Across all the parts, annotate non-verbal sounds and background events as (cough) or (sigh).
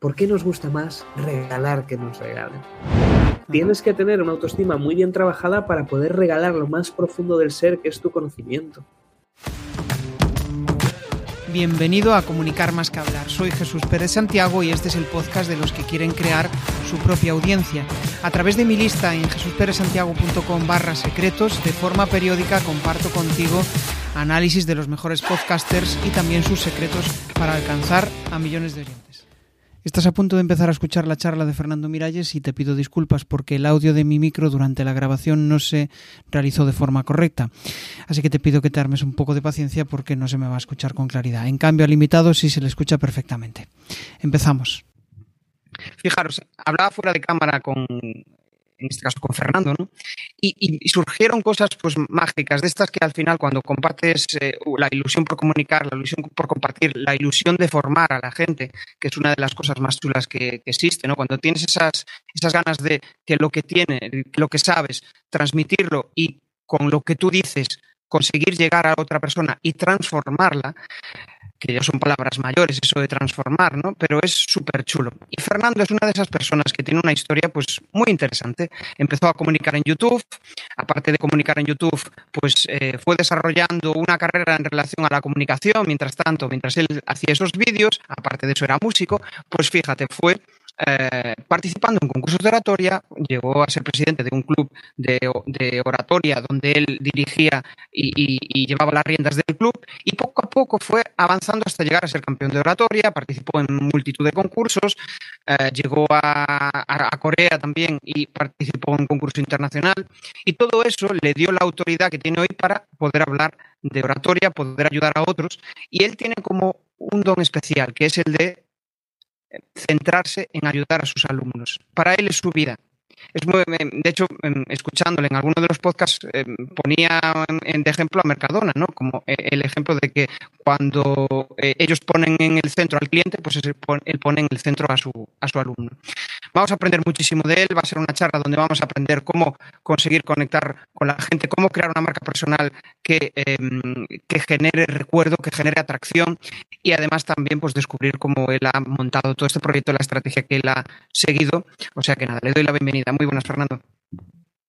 ¿por qué nos gusta más regalar que nos regalen? Tienes que tener una autoestima muy bien trabajada para poder regalar lo más profundo del ser, que es tu conocimiento. Bienvenido a Comunicar más que hablar. Soy Jesús Pérez Santiago y este es el podcast de los que quieren crear su propia audiencia. A través de mi lista en jesusperezsantiago.com barra secretos, de forma periódica comparto contigo análisis de los mejores podcasters y también sus secretos para alcanzar a millones de oyentes. Estás a punto de empezar a escuchar la charla de Fernando Miralles y te pido disculpas porque el audio de mi micro durante la grabación no se realizó de forma correcta. Así que te pido que te armes un poco de paciencia porque no se me va a escuchar con claridad. En cambio, al invitado sí se le escucha perfectamente. Empezamos. Fijaros, hablaba fuera de cámara con en este caso con Fernando, ¿no? Y, surgieron cosas pues mágicas, de estas que al final cuando compartes eh, la ilusión por comunicar, la ilusión por compartir, la ilusión de formar a la gente, que es una de las cosas más chulas que, existe, ¿no? Cuando tienes esas, esas ganas de que lo que tiene, lo que sabes, transmitirlo y con lo que tú dices conseguir llegar a otra persona y transformarla, que ya son palabras mayores, eso de transformar, ¿no? Pero es súper chulo. Y Fernando es una de esas personas que tiene una historia, pues, muy interesante. Empezó a comunicar en YouTube, aparte de comunicar en YouTube, pues, eh, fue desarrollando una carrera en relación a la comunicación, mientras tanto, mientras él hacía esos vídeos, aparte de eso era músico, pues fíjate, fue eh, participando en concursos de oratoria, llegó a ser presidente de un club de, oratoria donde él dirigía y, llevaba las riendas del club y poco a poco fue avanzando hasta llegar a ser campeón de oratoria, participó en multitud de concursos, eh, llegó a, a, Corea también y participó en un concurso internacional y todo eso le dio la autoridad que tiene hoy para poder hablar de oratoria, poder ayudar a otros y él tiene como un don especial que es el de centrarse en ayudar a sus alumnos. Para él es su vida. Es muy, de hecho, escuchándole en alguno de los podcasts, eh, ponía de ejemplo a Mercadona, ¿no? Como eh, el ejemplo de que cuando eh, ellos ponen en el centro al cliente, pues él pone en el centro a su, a su alumno. Vamos a aprender muchísimo de él, va a ser una charla donde vamos a aprender cómo conseguir conectar con la gente, cómo crear una marca personal que, em, que genere recuerdo, que genere atracción y además también pues descubrir cómo él ha montado todo este proyecto, la estrategia que él ha seguido. O sea que nada, le doy la bienvenida. Muy buenas, Fernando.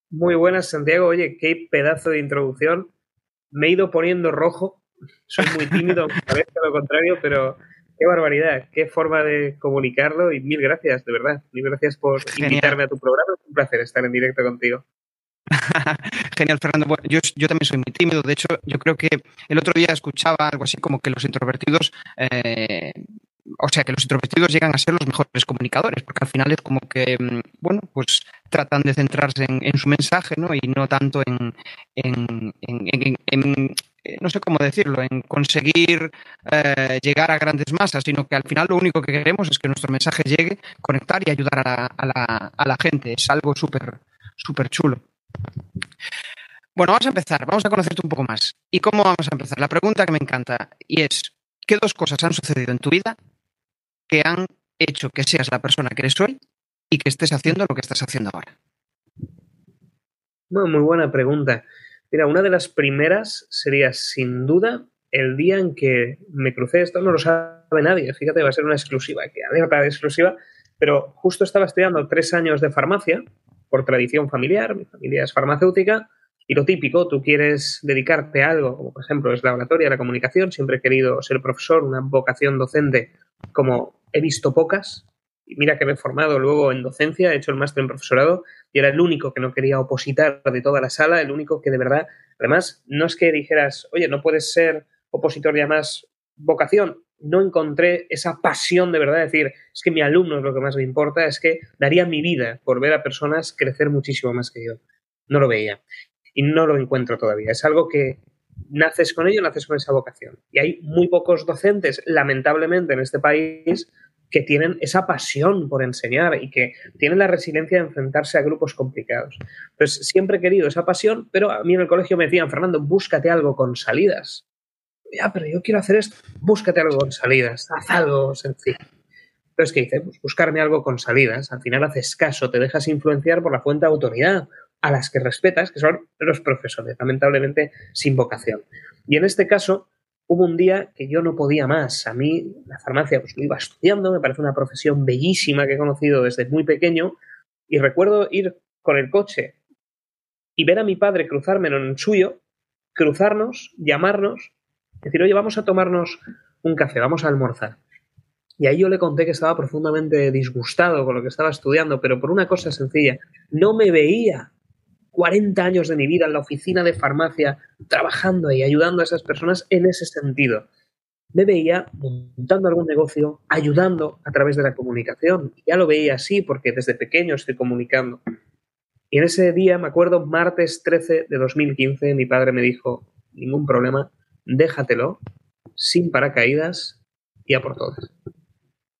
Muy buenas, Santiago. Oye, qué pedazo de introducción. Me he ido poniendo rojo. Soy muy tímido, (laughs) parezca lo contrario, pero Qué barbaridad, qué forma de comunicarlo y mil gracias, de verdad. Mil gracias por invitarme a tu programa. Es un placer estar en directo contigo. (laughs) Genial, Fernando. Bueno, yo, también soy muy tímido. De hecho, yo creo que el otro día escuchaba algo así como que los introvertidos, eh, o sea, que los introvertidos llegan a ser los mejores comunicadores, porque al final es como que, mm, bueno, pues tratan de centrarse en, su mensaje, ¿no? Y no tanto en, eh, no sé cómo decirlo, en conseguir eh, llegar a grandes masas, sino que al final lo único que queremos es que nuestro mensaje llegue, conectar y ayudar a la, gente. Es algo súper, súper chulo. Bueno, vamos a empezar, vamos a conocerte un poco más. ¿Y cómo vamos a empezar? La pregunta que me encanta y es, ¿qué dos cosas han sucedido en tu vida que han hecho que seas la persona que eres hoy y que estés haciendo lo que estás haciendo ahora? muy buena pregunta. Mira, una de las primeras sería sin duda el día en que me crucé, esto no lo sabe nadie, fíjate, va a ser una exclusiva, que alerta de exclusiva, pero justo estaba estudiando tres años de farmacia por tradición familiar, mi familia es farmacéutica, y lo típico, tú quieres dedicarte a algo, como por ejemplo es la oratoria, la comunicación, siempre he querido ser profesor, una vocación docente como he visto pocas, mira que me he formado luego en docencia, he hecho el máster en profesorado y era el único que no quería opositar de toda la sala, el único que de verdad, además, no es que dijeras, oye, no puedes ser opositor ya más vocación, no encontré esa pasión de verdad, de decir, es que mi alumno es lo que más me importa, es que daría mi vida por ver a personas crecer muchísimo más que yo. No lo veía y no lo encuentro todavía. Es algo que naces con ello, naces con esa vocación. Y hay muy pocos docentes, lamentablemente, en este país que tienen esa pasión por enseñar y que tienen la resiliencia de enfrentarse a grupos complicados. Pues siempre he querido esa pasión, pero a mí en el colegio me decían, Fernando, búscate algo con salidas. Ya, pero yo quiero hacer esto, búscate algo con salidas, haz algo sencillo. Entonces, ¿qué hice? Pues buscarme algo con salidas. Al final haces caso, te dejas influenciar por la fuente de autoridad a las que respetas, que son los profesores, lamentablemente sin vocación. Y en este caso, hubo un día que yo no podía más. A mí la farmacia pues lo iba estudiando, me parece una profesión bellísima que he conocido desde muy pequeño y recuerdo ir con el coche y ver a mi padre cruzarme en el suyo, cruzarnos, llamarnos, decir, oye, vamos a tomarnos un café, vamos a almorzar. Y ahí yo le conté que estaba profundamente disgustado con lo que estaba estudiando, pero por una cosa sencilla, no me veía 40 años de mi vida en la oficina de farmacia trabajando y ayudando a esas personas en ese sentido. Me veía montando algún negocio, ayudando a través de la comunicación. Ya lo veía así porque desde pequeño estoy comunicando. Y en ese día, me acuerdo, martes 13 de 2015, mi padre me dijo, ningún problema, déjatelo, sin paracaídas y a por todas.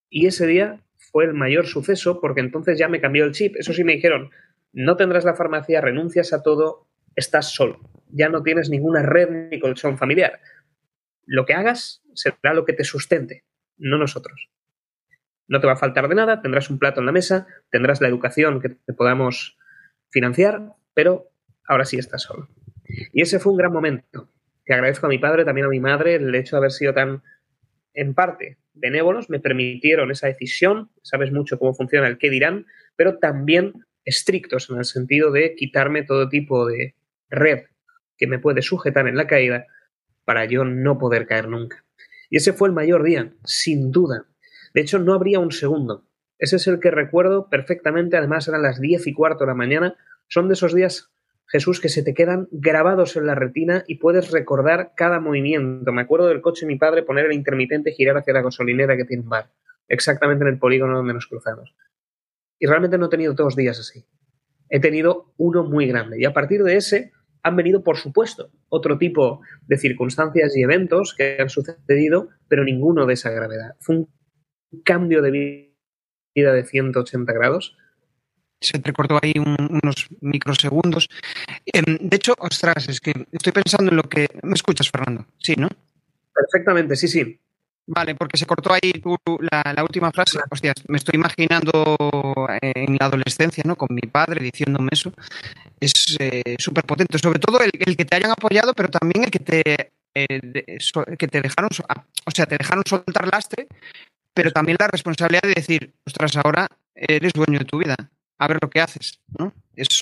Y ese día fue el mayor suceso porque entonces ya me cambió el chip. Eso sí me dijeron, no tendrás la farmacia, renuncias a todo, estás solo. Ya no tienes ninguna red ni colchón familiar. Lo que hagas será lo que te sustente, no nosotros. No te va a faltar de nada, tendrás un plato en la mesa, tendrás la educación que te podamos financiar, pero ahora sí estás solo. Y ese fue un gran momento. Te agradezco a mi padre, también a mi madre, el hecho de haber sido tan, en parte, benévolos, me permitieron esa decisión, sabes mucho cómo funciona el qué dirán, pero también estrictos en el sentido de quitarme todo tipo de red que me puede sujetar en la caída para yo no poder caer nunca. Y ese fue el mayor día, sin duda. De hecho, no habría un segundo. Ese es el que recuerdo perfectamente, además eran las diez y cuarto de la mañana. Son de esos días, Jesús, que se te quedan grabados en la retina y puedes recordar cada movimiento. Me acuerdo del coche de mi padre poner el intermitente y girar hacia la gasolinera que tiene un bar, exactamente en el polígono donde nos cruzamos. Y realmente no he tenido dos días así. He tenido uno muy grande. Y a partir de ese han venido, por supuesto, otro tipo de circunstancias y eventos que han sucedido, pero ninguno de esa gravedad. Fue un cambio de vida de 180 grados. Se te cortó ahí unos microsegundos. Em, de hecho, ostras, es que estoy pensando en lo que... ¿Me escuchas, Fernando? Sí, ¿no? Perfectamente, sí, sí. Vale, porque se cortó ahí la, última frase. Hostias, me estoy imaginando eh, en la adolescencia, ¿no? Con mi padre diciéndome eso. Es eh, súper potente. Sobre todo el, que te hayan apoyado, pero también el que te, eh, que te dejaron, o sea, te dejaron soltar lastre, pero también la responsabilidad de decir, ostras, ahora eres dueño de tu vida. A ver lo que haces, ¿no? Es,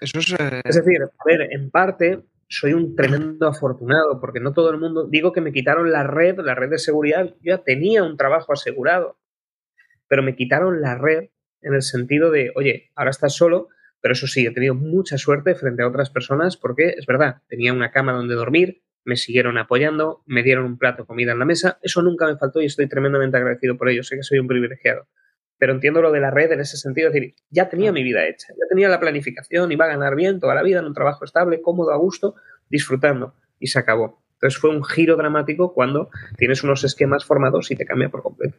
eso es. Es decir, a ver, en parte soy un tremendo afortunado, porque no todo el mundo, digo que me quitaron la red, la red de seguridad, yo ya tenía un trabajo asegurado, pero me quitaron la red en el sentido de, oye, ahora estás solo, pero eso sí, he tenido mucha suerte frente a otras personas porque es verdad, tenía una cama donde dormir, me siguieron apoyando, me dieron un plato de comida en la mesa, eso nunca me faltó y estoy tremendamente agradecido por ello, sé que soy un privilegiado pero entiendo lo de la red en ese sentido, es decir, ya tenía mi vida hecha, ya tenía la planificación, iba a ganar bien toda la vida en un trabajo estable, cómodo, a gusto, disfrutando, y se acabó. Entonces fue un giro dramático cuando tienes unos esquemas formados y te cambia por completo.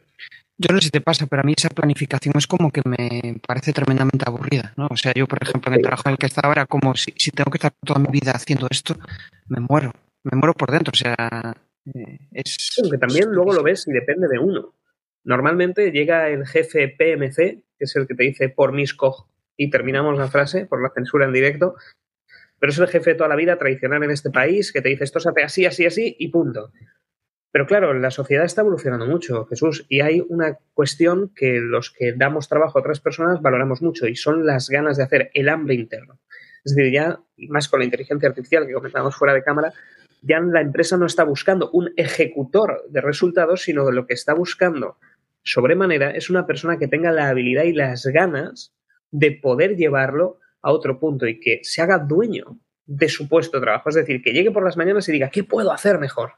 Yo no sé si te pasa, pero a mí esa planificación es como que me parece tremendamente aburrida, ¿no? O sea, yo, por ejemplo, en el trabajo en el que estaba era como si, tengo que estar toda mi vida haciendo esto, me muero, me muero por dentro, o sea, eh, es... Aunque también luego lo ves y depende de uno. Normalmente llega el jefe PMC, que es el que te dice por mis coj y terminamos la frase por la censura en directo, pero es el jefe de toda la vida tradicional en este país que te dice esto se hace así, así, así y punto. Pero claro, la sociedad está evolucionando mucho, Jesús, y hay una cuestión que los que damos trabajo a otras personas valoramos mucho y son las ganas de hacer, el hambre interno. Es decir, ya, más con la inteligencia artificial que comentábamos fuera de cámara, ya la empresa no está buscando un ejecutor de resultados, sino de lo que está buscando sobremanera es una persona que tenga la habilidad y las ganas de poder llevarlo a otro punto y que se haga dueño de su puesto de trabajo. Es decir, que llegue por las mañanas y diga, ¿qué puedo hacer mejor?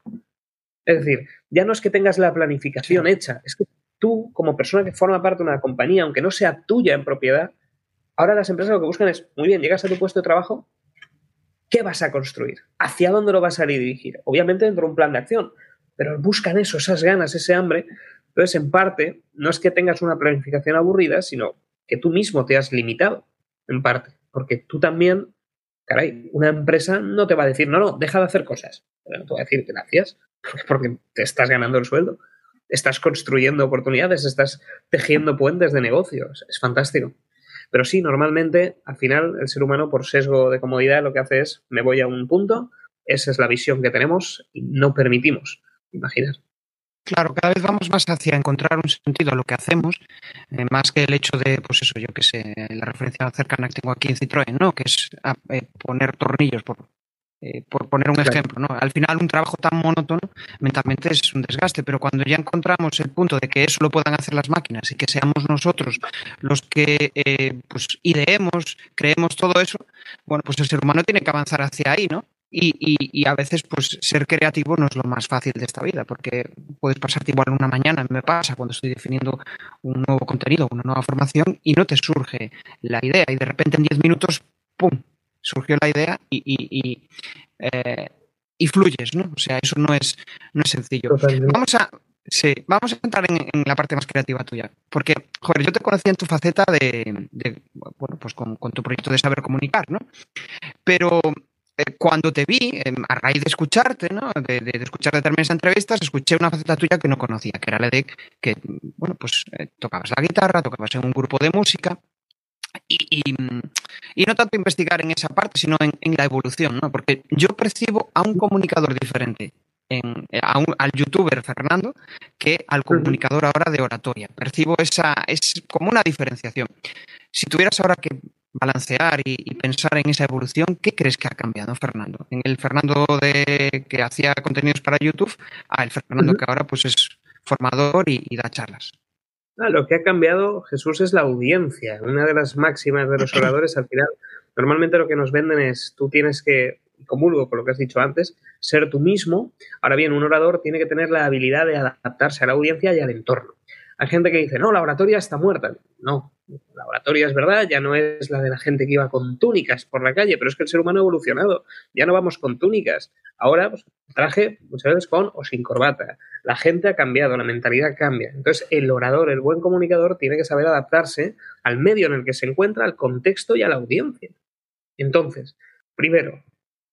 Es decir, ya no es que tengas la planificación hecha, es que tú, como persona que forma parte de una compañía, aunque no sea tuya en propiedad, ahora las empresas lo que buscan es, muy bien, llegas a tu puesto de trabajo, ¿qué vas a construir? ¿Hacia dónde lo vas a dirigir? Obviamente dentro de un plan de acción, pero buscan eso, esas ganas, ese hambre entonces, en parte, no es que tengas una planificación aburrida, sino que tú mismo te has limitado, en parte, porque tú también, caray, una empresa no te va a decir, no, no, deja de hacer cosas, no te va a decir gracias, (laughs) porque te estás ganando el sueldo, estás construyendo oportunidades, estás tejiendo puentes de negocios, es fantástico. Pero sí, normalmente, al final, el ser humano, por sesgo de comodidad, lo que hace es, me voy a un punto, esa es la visión que tenemos y no permitimos imaginar. Claro, cada vez vamos más hacia encontrar un sentido a lo que hacemos, eh, más que el hecho de, pues eso, yo que sé, la referencia cercana que tengo aquí en Citroën, ¿no? Que es ah, eh, poner tornillos, por, eh, por poner un ejemplo, ¿no? Al final un trabajo tan monótono mentalmente es un desgaste, pero cuando ya encontramos el punto de que eso lo puedan hacer las máquinas y que seamos nosotros los que pues ideemos, creemos todo eso, bueno, pues el ser humano tiene que avanzar hacia ahí, ¿no? Y, a veces, pues, ser creativo no es lo más fácil de esta vida, porque puedes pasarte igual una mañana, me pasa cuando estoy definiendo un nuevo contenido, una nueva formación, y no te surge la idea, y de repente en 10 minutos, ¡pum!, surgió la idea y, eh, y, fluyes, ¿no? O sea, eso no es, no es sencillo. Vamos a, Sí, vamos a entrar en, la parte más creativa tuya. Porque, joder, yo te conocía en tu faceta de, bueno, pues con, con, tu proyecto de saber comunicar, ¿no? Pero eh, cuando te vi, em, a raíz de escucharte, ¿no? de, escuchar determinadas entrevistas, escuché una faceta tuya que no conocía, que era la de que, bueno, pues eh, tocabas la guitarra, tocabas en un grupo de música. Y, no tanto investigar en esa parte, sino en, la evolución, ¿no? Porque yo percibo a un comunicador diferente, en, al youtuber Fernando, que al comunicador ahora de oratoria. Percibo esa, es como una diferenciación. Si tuvieras ahora que balancear y, pensar en esa evolución, ¿qué crees que ha cambiado, Fernando? En el Fernando de, que hacía contenidos para YouTube a el Fernando que ahora pues es formador y, da charlas. Ah, lo que ha cambiado, Jesús, es la audiencia. Una de las máximas de los oradores, al final, normalmente lo que nos venden es tú tienes que, comulgo con lo que has dicho antes, ser tú mismo. Ahora bien, un orador tiene que tener la habilidad de adaptarse a la audiencia y al entorno. Hay gente que dice, no, la oratoria está muerta. No, la oratoria es verdad, ya no es la de la gente que iba con túnicas por la calle, pero es que el ser humano ha evolucionado. Ya no vamos con túnicas. Ahora, pues, traje muchas veces con o sin corbata. La gente ha cambiado, la mentalidad cambia. Entonces, el orador, el buen comunicador, tiene que saber adaptarse al medio en el que se encuentra, al contexto y a la audiencia. Entonces, primero,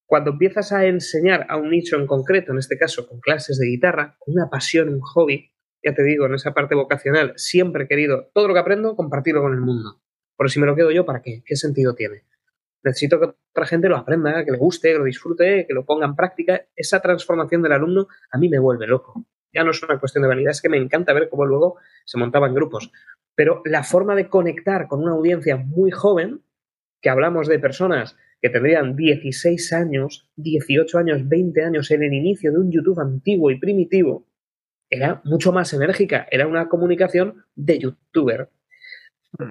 cuando empiezas a enseñar a un nicho en concreto, en este caso con clases de guitarra, con una pasión, un hobby, ya te digo, en esa parte vocacional, siempre he querido todo lo que aprendo compartirlo con el mundo. Por si me lo quedo yo, ¿para qué? ¿Qué sentido tiene? Necesito que otra gente lo aprenda, que le guste, que lo disfrute, que lo ponga en práctica. Esa transformación del alumno a mí me vuelve loco. Ya no es una cuestión de vanidad, es que me encanta ver cómo luego se montaban grupos. Pero la forma de conectar con una audiencia muy joven, que hablamos de personas que tendrían 16 años, 18 años, 20 años en el inicio de un YouTube antiguo y primitivo, era mucho más enérgica, era una comunicación de youtuber.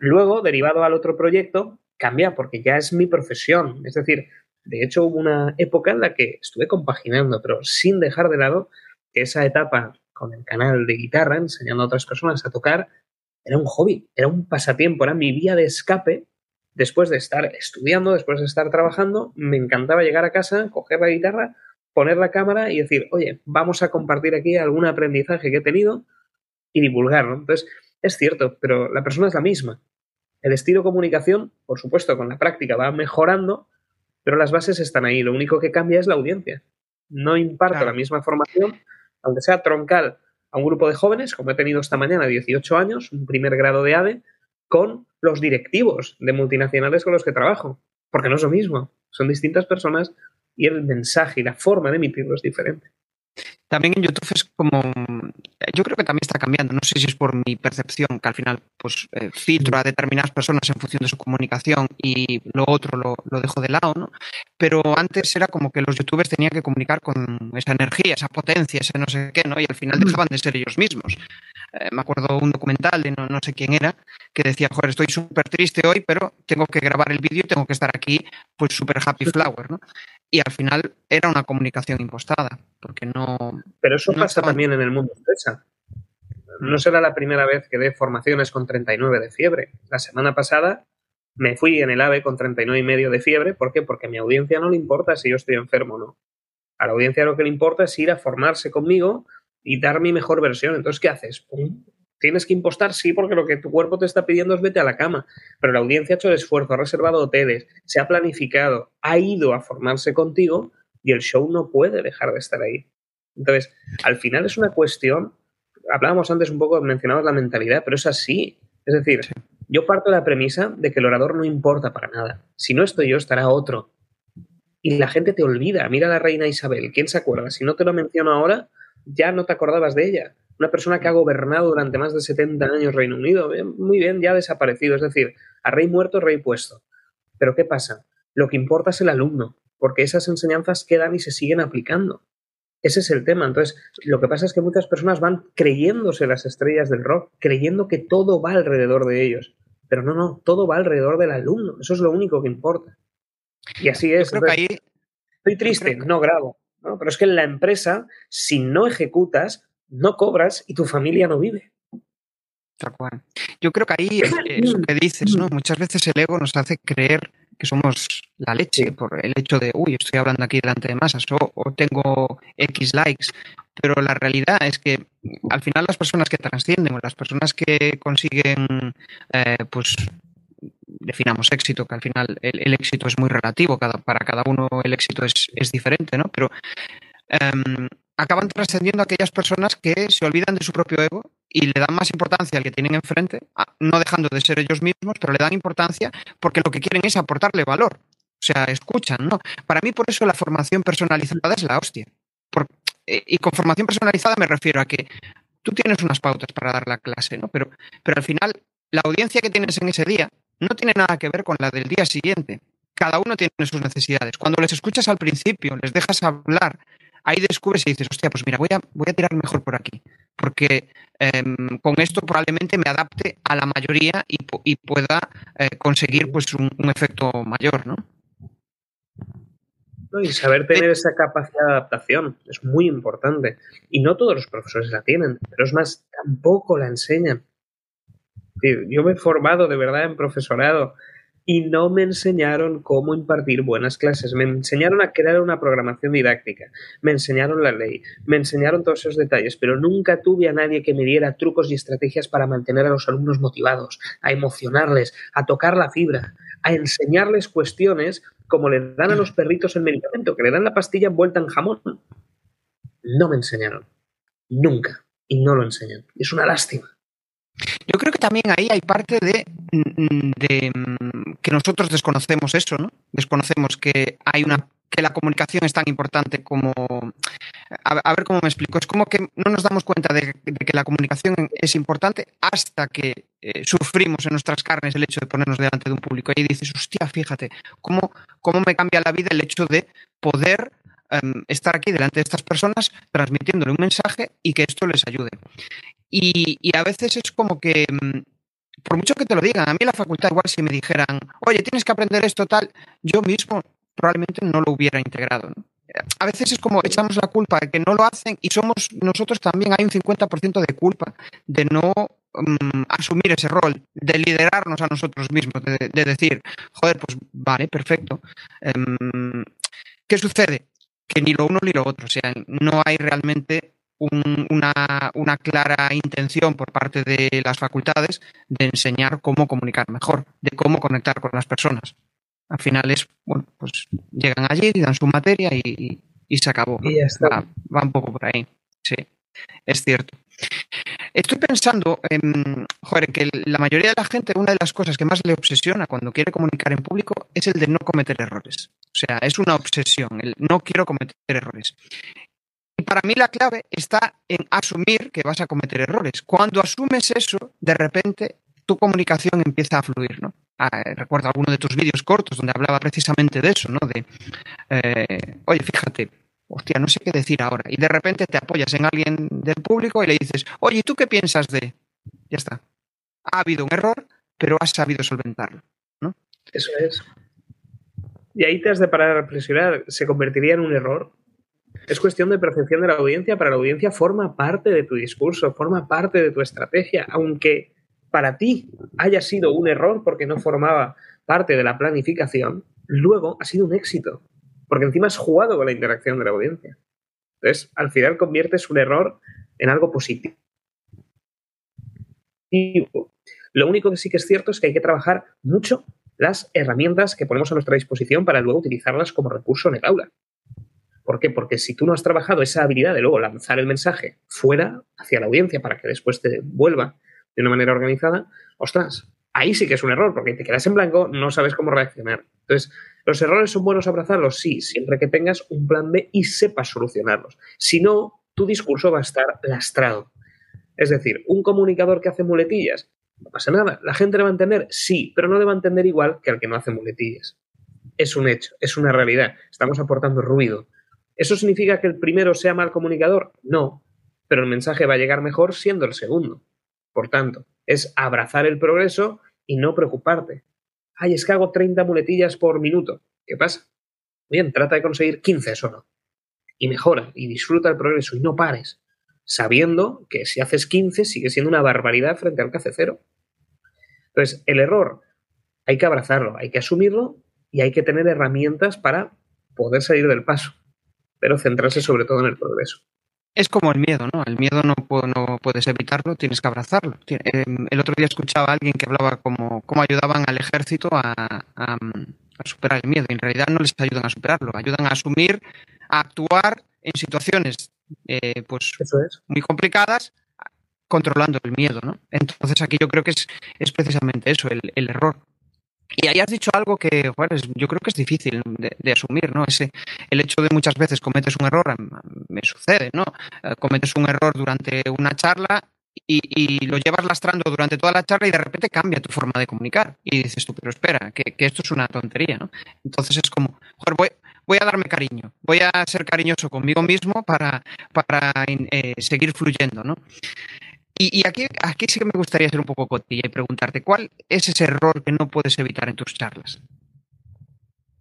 Luego, derivado al otro proyecto, cambia porque ya es mi profesión. Es decir, de hecho hubo una época en la que estuve compaginando, pero sin dejar de lado que esa etapa con el canal de guitarra, enseñando a otras personas a tocar, era un hobby, era un pasatiempo, era mi vía de escape. Después de estar estudiando, después de estar trabajando, me encantaba llegar a casa, coger la guitarra, poner la cámara y decir, oye, vamos a compartir aquí algún aprendizaje que he tenido y divulgarlo. Entonces, es cierto, pero la persona es la misma. El estilo de comunicación, por supuesto, con la práctica va mejorando, pero las bases están ahí. Lo único que cambia es la audiencia. No imparto la misma formación, aunque sea troncal, a un grupo de jóvenes, como he tenido esta mañana, 18 años, un primer grado de ADE, con los directivos de multinacionales con los que trabajo. Porque no es lo mismo. Son distintas personas y el mensaje y la forma de emitirlo es diferente. También en YouTube es como, yo creo que también está cambiando, no sé si es por mi percepción, que al final pues eh, filtro a determinadas personas en función de su comunicación y lo otro lo, lo, dejo de lado, ¿no? Pero antes era como que los youtubers tenían que comunicar con esa energía, esa potencia, ese no sé qué, ¿no? Y al final dejaban de ser ellos mismos. Eh, me acuerdo un documental de no, no, sé quién era, que decía, joder, estoy súper triste hoy, pero tengo que grabar el vídeo y tengo que estar aquí, pues súper happy flower, ¿no? Y al final era una comunicación impostada, porque no... Pero eso pasa también en el mundo empresa. No será la primera vez que dé formaciones con 39 de fiebre. La semana pasada me fui en el AVE con 39 y medio de fiebre. ¿Por qué? Porque a mi audiencia no le importa si yo estoy enfermo o no. A la audiencia lo que le importa es ir a formarse conmigo y dar mi mejor versión. Entonces, ¿qué haces? Tienes que impostar, sí, porque lo que tu cuerpo te está pidiendo es vete a la cama. Pero la audiencia ha hecho el esfuerzo, ha reservado hoteles, se ha planificado, ha ido a formarse contigo y el show no puede dejar de estar ahí. Entonces, al final es una cuestión, hablábamos antes un poco, mencionabas la mentalidad, pero es así. Es decir, yo parto de la premisa de que el orador no importa para nada. Si no estoy yo, estará otro. Y la gente te olvida. Mira a la reina Isabel, ¿quién se acuerda? Si no te lo menciono ahora, ya no te acordabas de ella. Una persona que ha gobernado durante más de 70 años Reino Unido, eh, muy bien, ya ha desaparecido. Es decir, a rey muerto, rey puesto. Pero ¿qué pasa? Lo que importa es el alumno, porque esas enseñanzas quedan y se siguen aplicando. Ese es el tema. Entonces, lo que pasa es que muchas personas van creyéndose las estrellas del rock, creyendo que todo va alrededor de ellos. Pero no, no, todo va alrededor del alumno. Eso es lo único que importa. Y así es. creo que ahí... Estoy triste, no grabo. Pero es que en la empresa, si no ejecutas, no cobras y tu familia no vive. Yo creo que ahí es lo (clears throat) que dices, ¿no? Muchas veces el ego nos hace creer que somos la leche por el hecho de, uy, estoy hablando aquí delante de masas o, tengo X likes. Pero la realidad es que al final las personas que trascienden o las personas que consiguen, eh, pues, definamos éxito, que al final el, éxito es muy relativo, cada, para cada uno el éxito es, es diferente, ¿no? Pero em, acaban trascendiendo a aquellas personas que se olvidan de su propio ego y le dan más importancia al que tienen enfrente, no dejando de ser ellos mismos, pero le dan importancia porque lo que quieren es aportarle valor. O sea, escuchan, ¿no? Para mí, por eso la formación personalizada es la hostia. Eh, y con formación personalizada me refiero a que tú tienes unas pautas para dar la clase, ¿no? Pero, pero al final, la audiencia que tienes en ese día no tiene nada que ver con la del día siguiente. Cada uno tiene sus necesidades. Cuando les escuchas al principio, les dejas hablar, ahí descubres y dices, hostia, pues mira, voy a, voy a tirar mejor por aquí, porque em, con esto probablemente me adapte a la mayoría y, pueda eh, conseguir pues un, efecto mayor, ¿no? Y saber tener esa capacidad de adaptación es muy importante. Y no todos los profesores la tienen, pero es más, tampoco la enseñan. Yo me he formado de verdad en profesorado y no me enseñaron cómo impartir buenas clases. Me enseñaron a crear una programación didáctica, me enseñaron la ley, me enseñaron todos esos detalles, pero nunca tuve a nadie que me diera trucos y estrategias para mantener a los alumnos motivados, a emocionarles, a tocar la fibra, a enseñarles cuestiones como le dan a los perritos el medicamento, que le dan la pastilla envuelta en jamón. No me enseñaron. Nunca. Y no lo enseñan. Es una lástima. Yo creo que también ahí hay parte de, que nosotros desconocemos eso, ¿no? Desconocemos que hay una que la comunicación es tan importante como a, ver cómo me explico. Es como que no nos damos cuenta de, que la comunicación es importante hasta que eh, sufrimos en nuestras carnes el hecho de ponernos delante de un público. Y dices, hostia, fíjate, cómo, cómo me cambia la vida el hecho de poder em, estar aquí delante de estas personas transmitiéndole un mensaje y que esto les ayude. Y, a veces es como que, mm, por mucho que te lo digan, a mí la facultad igual si me dijeran, oye, tienes que aprender esto tal, yo mismo probablemente no lo hubiera integrado. A veces es como echamos la culpa de que no lo hacen y somos nosotros también, hay un 50% de culpa de no mm, asumir ese rol, de liderarnos a nosotros mismos, de, decir, joder, pues vale, perfecto. Em, ¿Qué sucede? Que ni lo uno ni lo otro, o sea, no hay realmente una, clara intención por parte de las facultades de enseñar cómo comunicar mejor, de cómo conectar con las personas. Al final es, bueno, pues llegan allí, dan su materia y, se acabó. Y ya está. Va, un poco por ahí. Sí, es cierto. Estoy pensando, en, que la mayoría de la gente, una de las cosas que más le obsesiona cuando quiere comunicar en público es el de no cometer errores. O sea, es una obsesión, el no quiero cometer errores. Y para mí la clave está en asumir que vas a cometer errores. Cuando asumes eso, de repente tu comunicación empieza a fluir, ¿no? Ah, recuerdo alguno de tus vídeos cortos donde hablaba precisamente de eso, ¿no? De, eh, oye, fíjate, hostia, no sé qué decir ahora. Y de repente te apoyas en alguien del público y le dices, oye, ¿tú qué piensas de...? Ya está. Ha habido un error, pero has sabido solventarlo, ¿no? Eso es. Y ahí te has de parar a reflexionar. ¿Se convertiría en un error? Es cuestión de percepción de la audiencia. Para la audiencia forma parte de tu discurso, forma parte de tu estrategia, aunque para ti haya sido un error porque no formaba parte de la planificación, luego ha sido un éxito, porque encima has jugado con la interacción de la audiencia. Entonces, al final conviertes un error en algo positivo. Lo único que sí que es cierto es que hay que trabajar mucho las herramientas que ponemos a nuestra disposición para luego utilizarlas como recurso en el aula. ¿Por qué? Porque si tú no has trabajado esa habilidad de luego lanzar el mensaje fuera hacia la audiencia para que después te vuelva de una manera organizada, ostras, ahí sí que es un error, porque te quedas en blanco, no sabes cómo reaccionar. Entonces, ¿los errores son buenos abrazarlos? Sí, siempre que tengas un plan B y sepas solucionarlos. Si no, tu discurso va a estar lastrado. Es decir, un comunicador que hace muletillas, no pasa nada. ¿La gente le va a entender? Sí, pero no le va a entender igual que al que no hace muletillas. Es un hecho, es una realidad. Estamos aportando ruido. ¿Eso significa que el primero sea mal comunicador? No, pero el mensaje va a llegar mejor siendo el segundo. Por tanto, es abrazar el progreso y no preocuparte. Ay, es que hago 30 muletillas por minuto. ¿Qué pasa? Bien, trata de conseguir 15 solo. Y mejora y disfruta el progreso y no pares, sabiendo que si haces 15 sigue siendo una barbaridad frente al que hace cero. Entonces, el error hay que abrazarlo, hay que asumirlo y hay que tener herramientas para poder salir del paso, pero centrarse sobre todo en el progreso. Es como el miedo, ¿no? El miedo no, no puedes evitarlo, tienes que abrazarlo. Em, el otro día escuchaba a alguien que hablaba como cómo ayudaban al ejército a, a, superar el miedo. En realidad no les ayudan a superarlo, ayudan a asumir, a actuar en situaciones eh, pues muy complicadas controlando el miedo, ¿no? Entonces aquí yo creo que es, es precisamente eso, el, el error. Y ahí has dicho algo que bueno, yo creo que es difícil de, asumir, ¿no? Ese, el hecho de muchas veces cometes un error, me sucede, ¿no? Eh, cometes un error durante una charla y, lo llevas lastrando durante toda la charla y de repente cambia tu forma de comunicar. Y dices tú, pero espera, que, esto es una tontería, ¿no? Entonces es como, joder, voy, voy a darme cariño, voy a ser cariñoso conmigo mismo para, para eh, seguir fluyendo, ¿no? Y, aquí, aquí sí que me gustaría ser un poco cotilla y preguntarte, ¿cuál es ese error que no puedes evitar en tus charlas?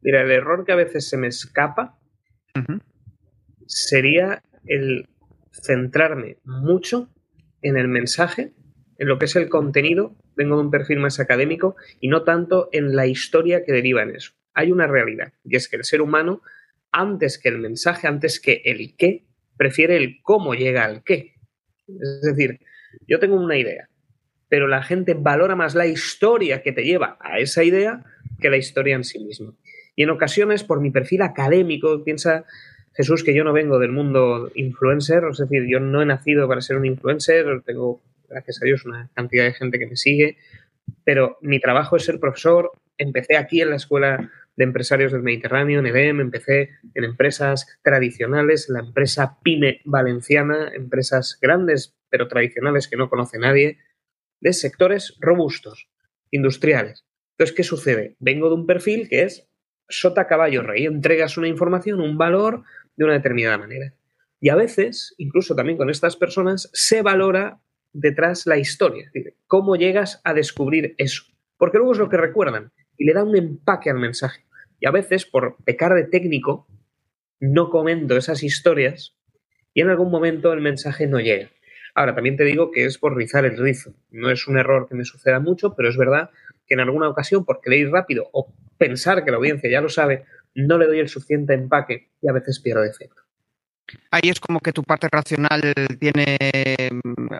Mira, el error que a veces se me escapa sería el centrarme mucho en el mensaje, en lo que es el contenido, vengo de un perfil más académico, y no tanto en la historia que deriva en eso. Hay una realidad, y es que el ser humano, antes que el mensaje, antes que el qué, prefiere el cómo llega al qué. Es decir, yo tengo una idea, pero la gente valora más la historia que te lleva a esa idea que la historia en sí misma. Y en ocasiones, por mi perfil académico, piensa Jesús que yo no vengo del mundo influencer, es decir, yo no he nacido para ser un influencer, tengo, gracias a Dios, una cantidad de gente que me sigue, pero mi trabajo es ser profesor. Empecé aquí en la Escuela de Empresarios del Mediterráneo, en EDEM, empecé en empresas tradicionales, la empresa PYME valenciana, empresas grandes pero tradicionales que no conoce nadie, de sectores robustos, industriales. Entonces, ¿qué sucede? Vengo de un perfil que es sota caballo rey, entregas una información, un valor de una determinada manera. Y a veces, incluso también con estas personas, se valora detrás la historia, cómo llegas a descubrir eso. Porque luego es lo que recuerdan y le da un empaque al mensaje. Y a veces, por pecar de técnico, no comento esas historias y en algún momento el mensaje no llega. Ahora, también te digo que es por rizar el rizo. No es un error que me suceda mucho, pero es verdad que en alguna ocasión, por querer ir rápido o pensar que la audiencia ya lo sabe, no le doy el suficiente empaque y a veces pierdo efecto ahí es como que tu parte racional tiene,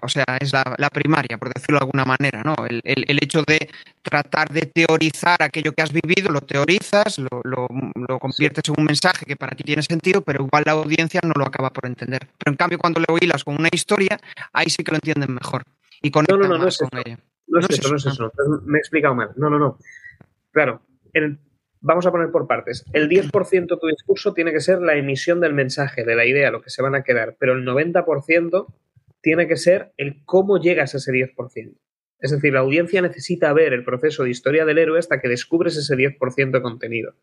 o sea, es la, primaria, por decirlo de alguna manera, ¿no? El, hecho de tratar de teorizar aquello que has vivido, lo teorizas, lo, lo, conviertes en un mensaje que para ti tiene sentido, pero igual la audiencia no lo acaba por entender. Pero en cambio, cuando lo hilas con una historia, ahí sí que lo entienden mejor. Y con no, no, no, no es eso. No, es eso, no es eso. Me he explicado mal. No, no, no. Claro, el vamos a poner por partes. El 10% de tu discurso tiene que ser la emisión del mensaje, de la idea, lo que se van a quedar, pero el 90% tiene que ser el cómo llegas a ese 10%. Es decir, la audiencia necesita ver el proceso de historia del héroe hasta que descubres ese 10% de contenido.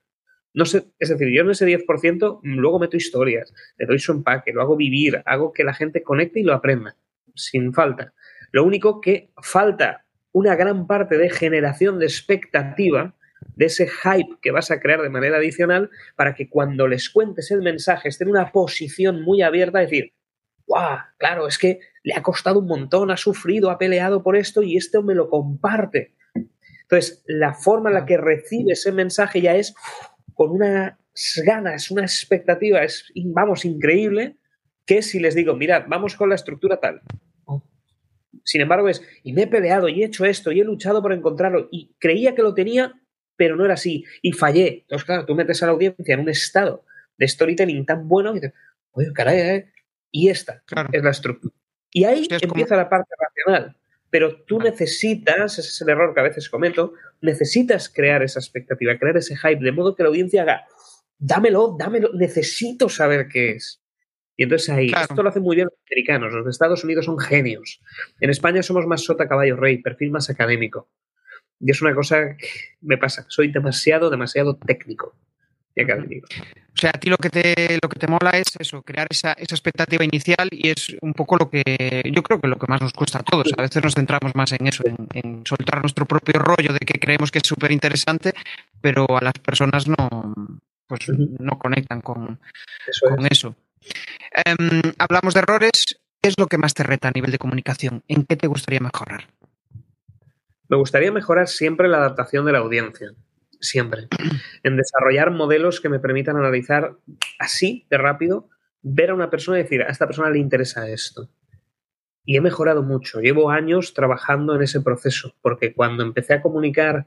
No sé, es decir, yo en ese 10% luego meto historias, le doy su empaque, lo hago vivir, hago que la gente conecte y lo aprenda, sin falta. Lo único que falta una gran parte de generación de expectativa de ese hype que vas a crear de manera adicional para que cuando les cuentes el mensaje esté en una posición muy abierta, decir, ¡guau! Claro, es que le ha costado un montón, ha sufrido, ha peleado por esto y esto me lo comparte. Entonces, la forma en la que recibe ese mensaje ya es con unas ganas, una expectativa, es, vamos, increíble, que si les digo, mirad, vamos con la estructura tal. Sin embargo, es, y me he peleado, y he hecho esto, y he luchado por encontrarlo, y creía que lo tenía, pero no era así y fallé. Entonces, claro, tú metes a la audiencia en un estado de storytelling tan bueno y dices, oye, caray, ¿eh? y esta es la estructura. Y ahí empieza la parte racional. Pero tú necesitas, ese es el error que a veces comento, necesitas crear esa expectativa, crear ese hype, de modo que la audiencia haga, dámelo, dámelo, necesito saber qué es. Y entonces ahí, esto lo hacen muy bien los americanos, los de Estados Unidos son genios. En España somos más sota caballo rey, perfil más académico. Y es una cosa que me pasa, soy demasiado, demasiado técnico y académico. O sea, a ti lo que te, lo que te mola es eso, crear esa, esa expectativa inicial y es un poco lo que yo creo que lo que más nos cuesta a todos. A veces nos centramos más en eso, en, soltar nuestro propio rollo de que creemos que es súper interesante, pero a las personas no, pues, no conectan con eso. Con eso. Em, hablamos de errores. ¿Qué es lo que más te reta a nivel de comunicación? ¿En qué te gustaría mejorar? Me gustaría mejorar siempre la adaptación de la audiencia. Siempre. En desarrollar modelos que me permitan analizar así de rápido, ver a una persona y decir, a esta persona le interesa esto. Y he mejorado mucho. Llevo años trabajando en ese proceso, porque cuando empecé a comunicar,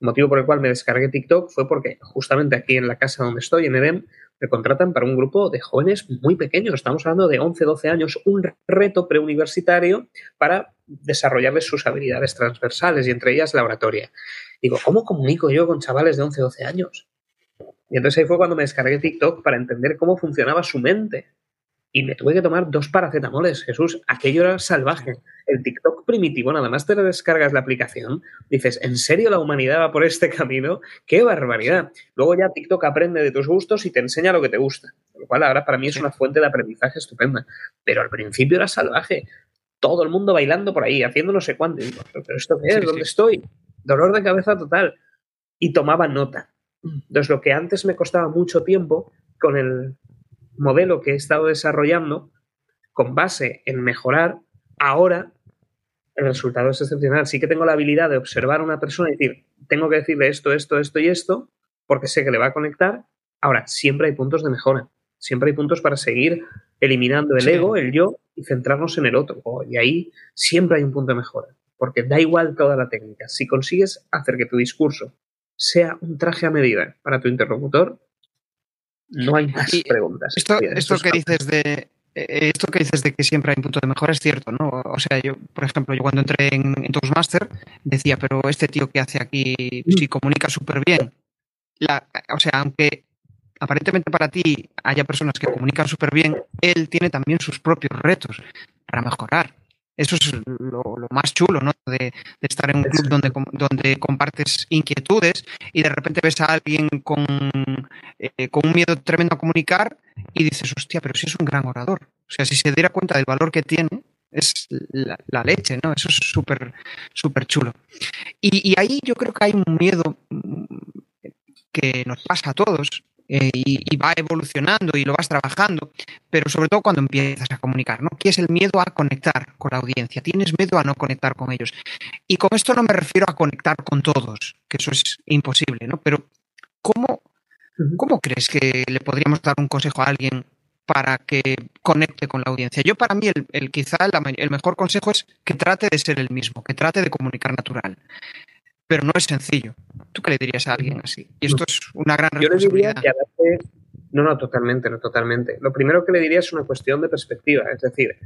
motivo por el cual me descargué TikTok fue porque justamente aquí en la casa donde estoy, en EDEM, me contratan para un grupo de jóvenes muy pequeños, estamos hablando de 11, 12 años, un reto preuniversitario para desarrollarles sus habilidades transversales y entre ellas la oratoria. Digo, ¿cómo comunico yo con chavales de 11, 12 años? Y entonces ahí fue cuando me descargué TikTok para entender cómo funcionaba su mente y me tuve que tomar dos paracetamoles. Jesús, aquello era salvaje. El TikTok primitivo, nada más te descargas la aplicación, dices, ¿en serio la humanidad va por este camino? ¡Qué barbaridad! Luego ya TikTok aprende de tus gustos y te enseña lo que te gusta. Lo cual ahora para mí es una fuente de aprendizaje estupenda. Pero al principio era salvaje. Todo el mundo bailando por ahí, haciendo no sé cuánto. ¿pero esto qué es? ¿Dónde estoy? Dolor de cabeza total. Y tomaba nota. Entonces, lo que antes me costaba mucho tiempo, con el modelo que he estado desarrollando con base en mejorar, ahora el resultado es excepcional. Sí que tengo la habilidad de observar a una persona y decir, tengo que decirle esto, esto, esto y esto, porque sé que le va a conectar. Ahora, siempre hay puntos de mejora. Siempre hay puntos para seguir eliminando el ego, el yo, y centrarnos en el otro. Y ahí siempre hay un punto de mejora. Porque da igual toda la técnica. Si consigues hacer que tu discurso sea un traje a medida para tu interlocutor, no hay más preguntas. Esto, que dices de, eh, esto que dices de que siempre hay un punto de mejora es cierto, ¿no? O sea, yo, por ejemplo, yo cuando entré en, Toastmaster decía, pero este tío que hace aquí, mm. sí, comunica súper bien. o sea, aunque aparentemente para ti haya personas que comunican súper bien, él tiene también sus propios retos para mejorar. Eso es lo, más chulo, ¿no? De, estar en un club donde, donde compartes inquietudes y de repente ves a alguien con, eh, con un miedo tremendo a comunicar y dices, hostia, pero si es un gran orador. O sea, si se diera cuenta del valor que tiene, es la, leche, ¿no? Eso es súper, súper chulo. Y, y ahí yo creo que hay un miedo que nos pasa a todos, eh, y, va evolucionando y lo vas trabajando, pero sobre todo cuando empiezas a comunicar, ¿no? Que es el miedo a conectar con la audiencia, tienes miedo a no conectar con ellos. Y con esto no me refiero a conectar con todos, que eso es imposible, ¿no? Pero ¿cómo, cómo crees que le podríamos dar un consejo a alguien para que conecte con la audiencia. Yo para mí el, quizá el, mejor consejo es que trate de ser el mismo, que trate de comunicar natural pero no es sencillo. ¿Tú qué le dirías a alguien así? Y esto es una gran responsabilidad. Yo le diría que No, no, totalmente, no, totalmente. Lo primero que le diría es una cuestión de perspectiva. Es decir,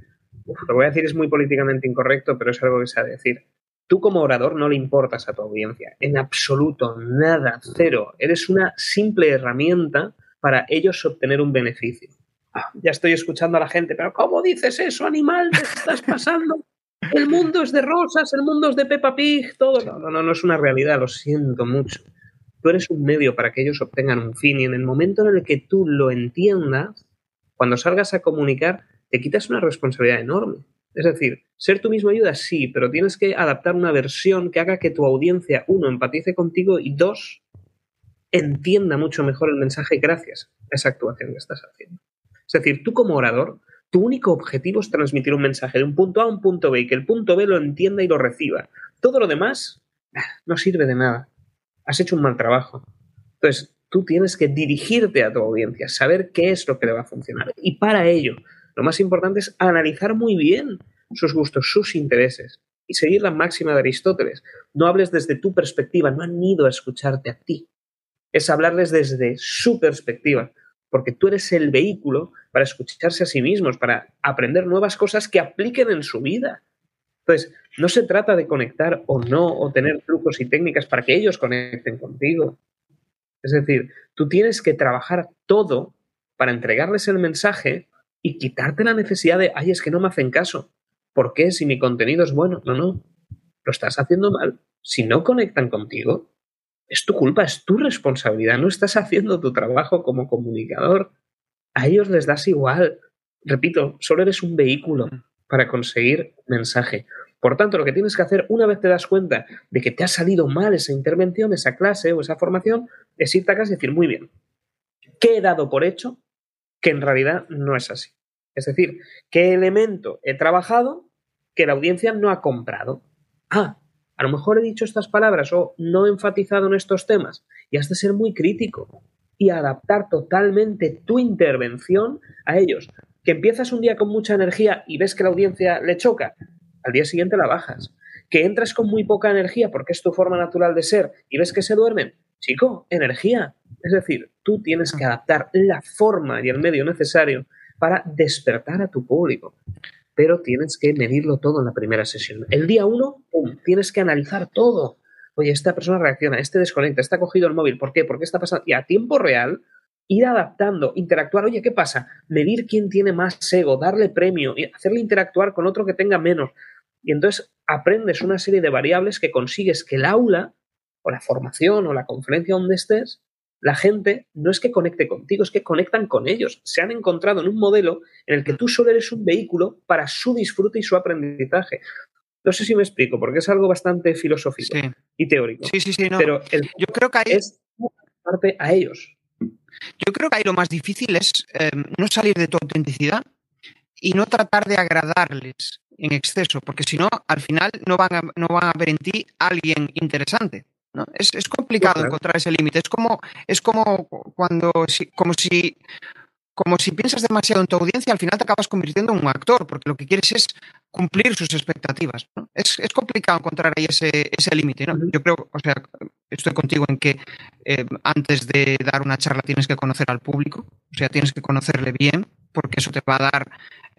lo voy a decir es muy políticamente incorrecto, pero es algo que se ha de decir. Tú como orador no le importas a tu audiencia. En absoluto, nada, cero. Eres una simple herramienta para ellos obtener un beneficio. Ah, ya estoy escuchando a la gente, pero ¿cómo dices eso, animal? ¿Qué estás pasando? (laughs) el mundo es de rosas, el mundo es de Peppa Pig, todo. No, no, no, no es una realidad, lo siento mucho. Tú eres un medio para que ellos obtengan un fin y en el momento en el que tú lo entiendas, cuando salgas a comunicar, te quitas una responsabilidad enorme. Es decir, ser tú mismo ayuda, sí, pero tienes que adaptar una versión que haga que tu audiencia, uno, empatice contigo y dos, entienda mucho mejor el mensaje gracias a esa actuación que estás haciendo. Es decir, tú como orador tu único objetivo es transmitir un mensaje de un punto A a un punto B y que el punto B lo entienda y lo reciba. Todo lo demás no sirve de nada. Has hecho un mal trabajo. Entonces, tú tienes que dirigirte a tu audiencia, saber qué es lo que le va a funcionar. Y para ello, lo más importante es analizar muy bien sus gustos, sus intereses y seguir la máxima de Aristóteles. No hables desde tu perspectiva, no han ido a escucharte a ti. Es hablarles desde su perspectiva porque tú eres el vehículo para escucharse a sí mismos, para aprender nuevas cosas que apliquen en su vida. Entonces, no se trata de conectar o no, o tener trucos y técnicas para que ellos conecten contigo. Es decir, tú tienes que trabajar todo para entregarles el mensaje y quitarte la necesidad de, ay, es que no me hacen caso. ¿Por qué? Si mi contenido es bueno. No, no. Lo estás haciendo mal. Si no conectan contigo, es tu culpa, es tu responsabilidad. No estás haciendo tu trabajo como comunicador. A ellos les das igual. Repito, solo eres un vehículo para conseguir mensaje. Por tanto, lo que tienes que hacer una vez te das cuenta de que te ha salido mal esa intervención, esa clase o esa formación, es irte a casa y decir, muy bien, ¿qué he dado por hecho que en realidad no es así? Es decir, ¿qué elemento he trabajado que la audiencia no ha comprado? Ah, a lo mejor he dicho estas palabras o no he enfatizado en estos temas y has de ser muy crítico y adaptar totalmente tu intervención a ellos. Que empiezas un día con mucha energía y ves que la audiencia le choca, al día siguiente la bajas. Que entras con muy poca energía porque es tu forma natural de ser y ves que se duermen, chico, energía. Es decir, tú tienes que adaptar la forma y el medio necesario para despertar a tu público. Pero tienes que medirlo todo en la primera sesión. El día uno, ¡pum!, tienes que analizar todo. Oye, esta persona reacciona, este desconecta, está cogido el móvil, ¿por qué? ¿Por qué está pasando? Y a tiempo real, ir adaptando, interactuar, oye, ¿qué pasa? Medir quién tiene más ego, darle premio, hacerle interactuar con otro que tenga menos. Y entonces aprendes una serie de variables que consigues que el aula, o la formación, o la conferencia donde estés, la gente no es que conecte contigo, es que conectan con ellos. Se han encontrado en un modelo en el que tú solo eres un vehículo para su disfrute y su aprendizaje. No sé si me explico, porque es algo bastante filosófico y teórico. Sí, sí, sí. Pero yo creo que hay... es parte a ellos. Yo creo que ahí lo más difícil es eh, no salir de tu autenticidad y no tratar de agradarles en exceso, porque si no, al final no van a, no van a ver en ti alguien interesante. ¿No? Es, es complicado encontrar ese límite. Es como, es como cuando como si como si piensas demasiado en tu audiencia, al final te acabas convirtiendo en un actor, porque lo que quieres es cumplir sus expectativas. Es, complicado encontrar ahí ese, ese límite. ¿no? Yo creo, o sea, estoy contigo en que eh, antes de dar una charla tienes que conocer al público, o sea, tienes que conocerle bien, porque eso te va a dar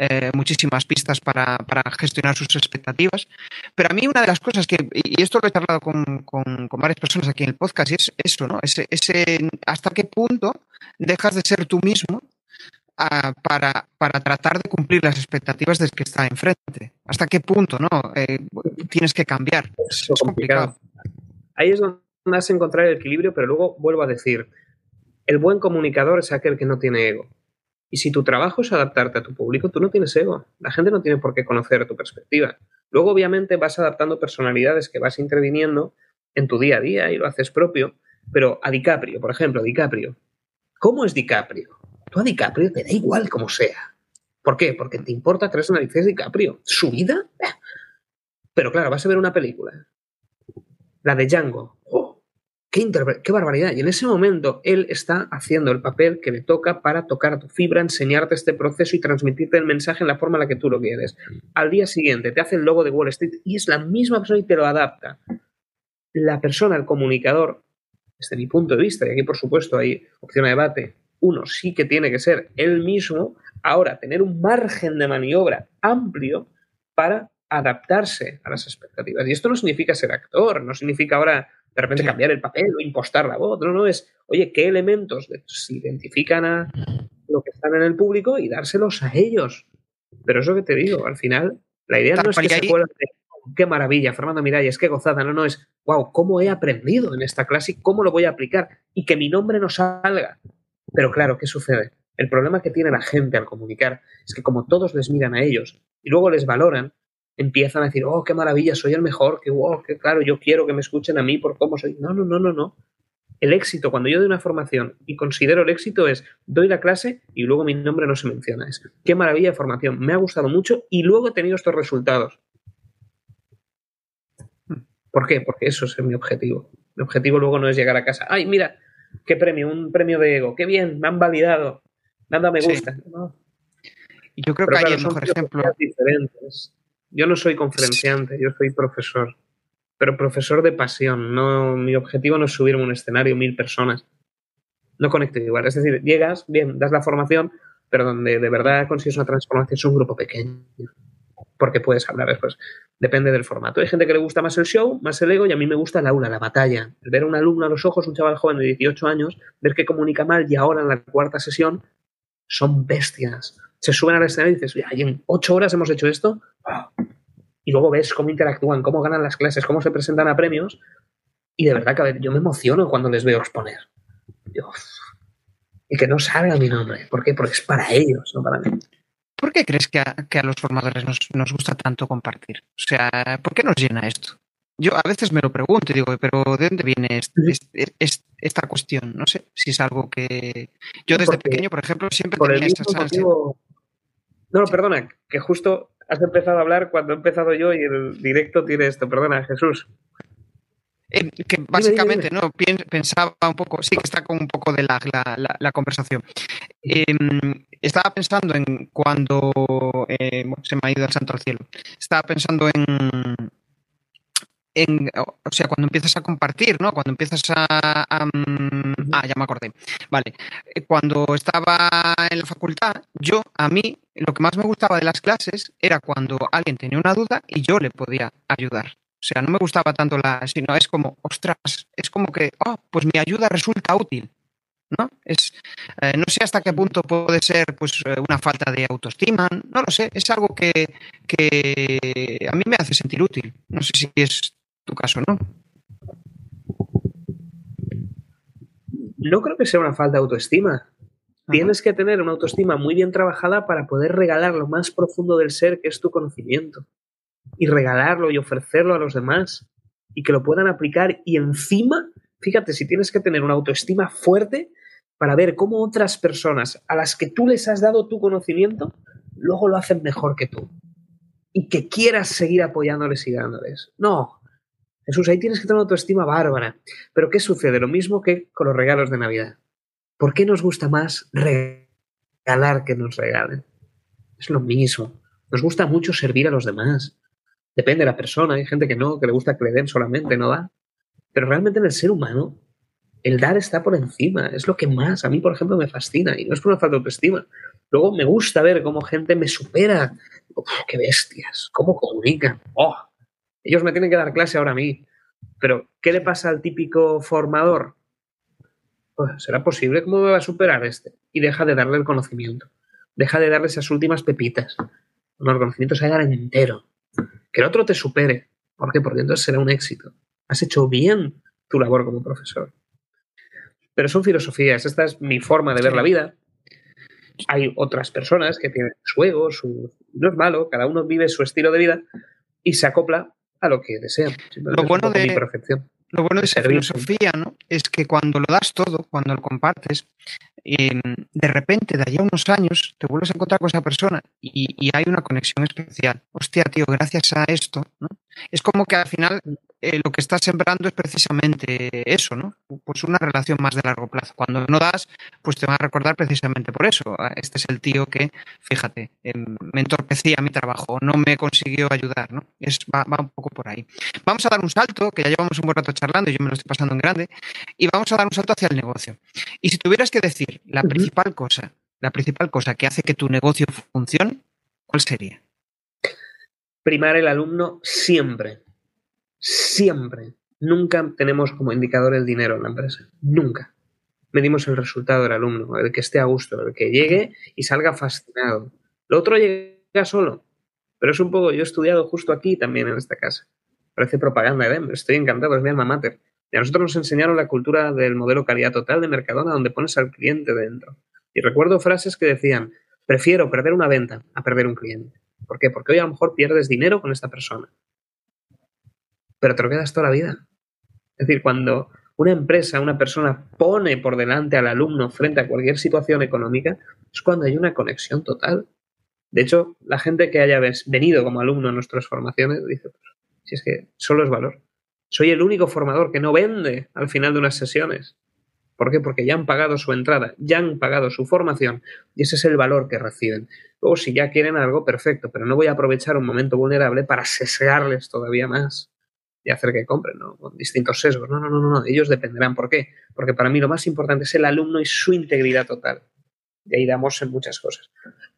eh, muchísimas pistas para, gestionar sus expectativas. Pero a mí una de las cosas que, y esto lo he charlado con, con, varias personas aquí en el podcast, y es eso, ¿no? Ese, ese, hasta qué punto dejas de ser tú mismo para, para, tratar de cumplir las expectativas del que está enfrente. ¿Hasta qué punto no? Eh, tienes que cambiar. Es, complicado. Ahí es donde vas a encontrar el equilibrio, pero luego vuelvo a decir, el buen comunicador es aquel que no tiene ego. Y si tu trabajo es adaptarte a tu público, tú no tienes ego. La gente no tiene por qué conocer tu perspectiva. Luego, obviamente, vas adaptando personalidades que vas interviniendo en tu día a día y lo haces propio. Pero a DiCaprio, por ejemplo, DiCaprio. ¿Cómo es DiCaprio? Tú a DiCaprio te da igual como sea. ¿Por qué? Porque te importa tres narices DiCaprio. ¿Su vida? Pero claro, vas a ver una película. La de Django. ¡Oh! Qué, ¡Qué barbaridad! Y en ese momento él está haciendo el papel que le toca para tocar tu fibra, enseñarte este proceso y transmitirte el mensaje en la forma en la que tú lo quieres. Al día siguiente te hace el logo de Wall Street y es la misma persona y te lo adapta. La persona, el comunicador, desde mi punto de vista, y aquí por supuesto hay opción a debate, uno sí que tiene que ser él mismo, ahora tener un margen de maniobra amplio para adaptarse a las expectativas. Y esto no significa ser actor, no significa ahora de repente cambiar el papel o impostar la voz, no, no, es, oye, ¿qué elementos se identifican a lo que están en el público y dárselos a ellos? Pero eso que te digo, al final, la idea no es que se pueda qué maravilla, Fernando Miralles, qué gozada, no, no, es, wow, ¿cómo he aprendido en esta clase y cómo lo voy a aplicar? Y que mi nombre no salga pero claro, ¿qué sucede? El problema que tiene la gente al comunicar es que como todos les miran a ellos y luego les valoran, empiezan a decir, oh, qué maravilla, soy el mejor, que wow, que claro, yo quiero que me escuchen a mí por cómo soy. No, no, no, no, no. El éxito, cuando yo doy una formación y considero el éxito es, doy la clase y luego mi nombre no se menciona. Es, qué maravilla de formación, me ha gustado mucho y luego he tenido estos resultados. ¿Por qué? Porque eso es mi objetivo. Mi objetivo luego no es llegar a casa, ay, mira, ¿Qué premio? Un premio de ego. ¡Qué bien! Me han validado. Nada me gusta. Yo creo que hay el mejor ejemplo. Diferentes. Yo no soy conferenciante, yo soy profesor. Pero profesor de pasión. No, mi objetivo no es subir a un escenario mil personas. No conecto igual. Es decir, llegas, bien, das la formación, pero donde de verdad consigues una transformación es un grupo pequeño porque puedes hablar después. Depende del formato. Hay gente que le gusta más el show, más el ego, y a mí me gusta el aula, la batalla. El ver a un alumno a los ojos, un chaval joven de 18 años, ver que comunica mal y ahora en la cuarta sesión son bestias. se suben al escenario y dices, y en ocho horas hemos hecho esto. Y luego ves cómo interactúan, cómo ganan las clases, cómo se presentan a premios. Y de verdad que yo me emociono cuando les veo exponer. y que no salga mi nombre. ¿Por qué? Porque es para ellos, no para mí. ¿Por qué crees que a, los formadores nos, gusta tanto compartir? O sea, ¿por qué nos llena esto? Yo a veces me lo pregunto y digo, pero ¿de dónde viene esta cuestión? No sé si es algo que... Yo desde pequeño, por ejemplo, siempre tenía esta ansia. No, perdona, que justo has empezado a hablar cuando he empezado yo y el directo tiene esto. Perdona, Jesús. Eh, que básicamente, ¿no? Pensaba un poco, sí que está con un poco de la, la, conversación. Em, estaba pensando en cuando eh, se me ha ido el santo al cielo. Estaba pensando en, o sea, cuando empiezas a compartir, ¿no? Cuando empiezas a, ah, ya me acordé. Vale. Eh, cuando estaba en la facultad, yo, a mí, lo que más me gustaba de las clases era cuando alguien tenía una duda y yo le podía ayudar. O sea, no me gustaba tanto la, sino es como, ostras, es como que, oh, pues mi ayuda resulta útil. ¿no? Es, eh, no sé hasta qué punto puede ser pues, eh, una falta de autoestima, no lo sé, es algo que, que a mí me hace sentir útil. No sé si es tu caso, ¿no? No creo que sea una falta de autoestima. Tienes que tener una autoestima muy bien trabajada para poder regalar lo más profundo del ser, que es tu conocimiento. Y regalarlo y ofrecerlo a los demás. Y que lo puedan aplicar. Y encima, fíjate, si tienes que tener una autoestima fuerte para ver cómo otras personas a las que tú les has dado tu conocimiento, luego lo hacen mejor que tú. Y que quieras seguir apoyándoles y dándoles. No, Jesús, ahí tienes que tener una autoestima bárbara. Pero ¿qué sucede? Lo mismo que con los regalos de Navidad. ¿Por qué nos gusta más regalar que nos regalen? Es lo mismo. Nos gusta mucho servir a los demás. Depende de la persona. Hay gente que no, que le gusta que le den solamente, no da. Pero realmente en el ser humano, el dar está por encima. Es lo que más a mí, por ejemplo, me fascina. Y no es por una falta de autoestima. Luego me gusta ver cómo gente me supera. ¡Qué bestias! ¿Cómo comunican? ¡Oh! Ellos me tienen que dar clase ahora a mí. Pero, ¿qué le pasa al típico formador? Pues, ¿será posible? ¿Cómo me va a superar este? Y deja de darle el conocimiento. Deja de darle esas últimas pepitas. No, el conocimiento se dar entero. Que el otro te supere. ¿Por qué? Porque entonces será un éxito. Has hecho bien tu labor como profesor. Pero son filosofías. Esta es mi forma de ver la vida. Hay otras personas que tienen su ego, su... no es malo, cada uno vive su estilo de vida y se acopla a lo que desean. Lo bueno, de, lo bueno de, esa filosofía ¿no? es que cuando lo das todo, cuando lo compartes, em, de repente, de allá unos años, te vuelves a encontrar con esa persona y, y, hay una conexión especial. Hostia, tío, gracias a esto, ¿no? Es como que al final eh, lo que estás sembrando es precisamente eso, ¿no? Pues una relación más de largo plazo. Cuando no das, pues te van a recordar precisamente por eso. Ah, este es el tío que, fíjate, em, me entorpecía mi trabajo, no me consiguió ayudar, ¿no? Es, va, un poco por ahí. Vamos a dar un salto, que ya llevamos un buen rato charlando y yo me lo estoy pasando en grande, y vamos a dar un salto hacia el negocio. Y si tuvieras que decir la principal cosa, la principal cosa que hace que tu negocio funcione, ¿cuál sería? Primar el alumno siempre Siempre. Nunca tenemos como indicador el dinero en la empresa. Nunca. Medimos el resultado del alumno, el que esté a gusto, el que llegue y salga fascinado. Lo otro llega solo. Pero es un poco, yo he estudiado justo aquí también en esta casa. Parece propaganda Denver. Estoy encantado, es mi alma mater. Y a nosotros nos enseñaron la cultura del modelo calidad total de Mercadona, donde pones al cliente dentro. Y recuerdo frases que decían, prefiero perder una venta a perder un cliente. ¿Por qué? Porque hoy a lo mejor pierdes dinero con esta persona pero te lo quedas toda la vida. Es decir, cuando una empresa, una persona pone por delante al alumno frente a cualquier situación económica, es cuando hay una conexión total. De hecho, la gente que haya venido como alumno a nuestras formaciones dice, pues, si es que solo es valor. Soy el único formador que no vende al final de unas sesiones. ¿Por qué? Porque ya han pagado su entrada, ya han pagado su formación y ese es el valor que reciben. Luego, si ya quieren algo, perfecto, pero no voy a aprovechar un momento vulnerable para sesgarles todavía más y hacer que compren, ¿no? Con distintos sesgos. No, no, no, no, ellos dependerán. ¿Por qué? Porque para mí lo más importante es el alumno y su integridad total. Y ahí damos en muchas cosas.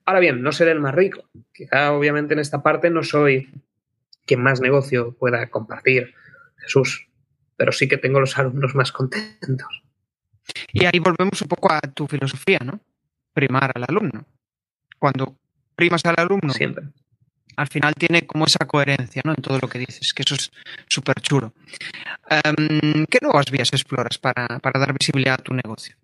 Ahora bien, no seré el más rico. Quizá, obviamente, en esta parte no soy quien más negocio pueda compartir, Jesús, pero sí que tengo los alumnos más contentos. Y ahí volvemos un poco a tu filosofía, ¿no? Primar al alumno. cuando primas al alumno, Siempre. Al final tiene como esa coherencia ¿no? en todo lo que dices, que eso es súper chulo. Em, ¿Qué nuevas vías exploras para, para dar visibilidad a tu negocio?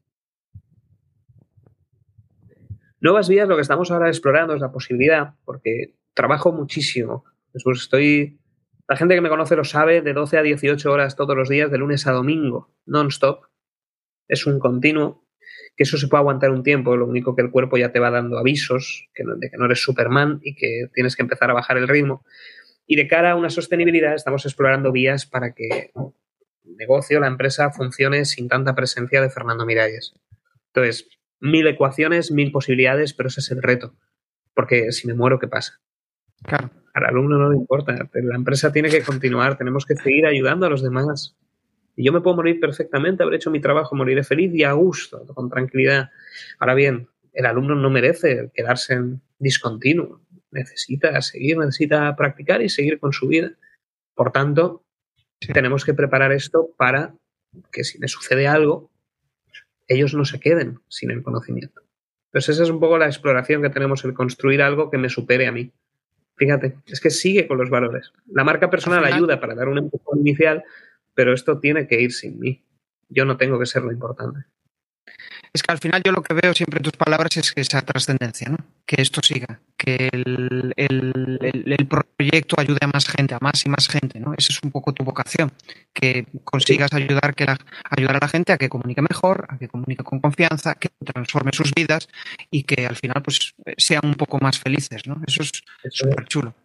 Nuevas vías, lo que estamos ahora explorando es la posibilidad, porque trabajo muchísimo. Pues estoy. La gente que me conoce lo sabe, de 12 a 18 horas todos los días, de lunes a domingo, non-stop. Es un continuo, que eso se puede aguantar un tiempo, lo único que el cuerpo ya te va dando avisos que no, de que no eres Superman y que tienes que empezar a bajar el ritmo. Y de cara a una sostenibilidad, estamos explorando vías para que el negocio, la empresa, funcione sin tanta presencia de Fernando Miralles. Entonces, mil ecuaciones, mil posibilidades, pero ese es el reto. Porque si me muero, ¿qué pasa? Claro. Al alumno no le importa, pero la empresa tiene que continuar, tenemos que seguir ayudando a los demás. Y yo me puedo morir perfectamente, haber hecho mi trabajo, moriré feliz y a gusto, con tranquilidad. Ahora bien, el alumno no merece quedarse en discontinuo, necesita seguir, necesita practicar y seguir con su vida. Por tanto, sí. tenemos que preparar esto para que si me sucede algo, ellos no se queden sin el conocimiento. Entonces esa es un poco la exploración que tenemos, el construir algo que me supere a mí. Fíjate, es que sigue con los valores. La marca personal ayuda para dar un empujón inicial, pero esto tiene que ir sin mí. Yo no tengo que ser lo importante. Es que al final yo lo que veo siempre en tus palabras es que esa trascendencia, ¿no? Que esto siga, que el, el, el, el, proyecto ayude a más gente, a más y más gente, ¿no? Esa es un poco tu vocación, que consigas ayudar, que la, ayudar a la gente a que comunique mejor, a que comunique con confianza, que transforme sus vidas y que al final pues sean un poco más felices, ¿no? Eso es súper chulo.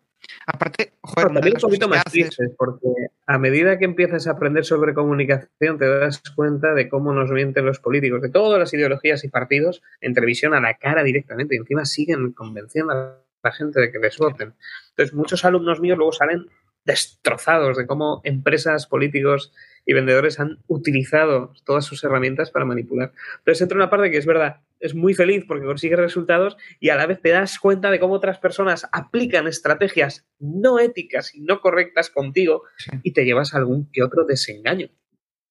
Aparte, joder, también un poquito más tristes, porque a medida que empiezas a aprender sobre comunicación, te das cuenta de cómo nos mienten los políticos de todas las ideologías y partidos en televisión a la cara directamente y encima siguen convenciendo a la gente de que les voten. Entonces, muchos alumnos míos luego salen destrozados de cómo empresas, políticos y vendedores han utilizado todas sus herramientas para manipular. Entonces entra una parte que es verdad, es muy feliz porque consigue resultados y a la vez te das cuenta de cómo otras personas aplican estrategias no éticas y no correctas contigo sí. y te llevas algún que otro desengaño.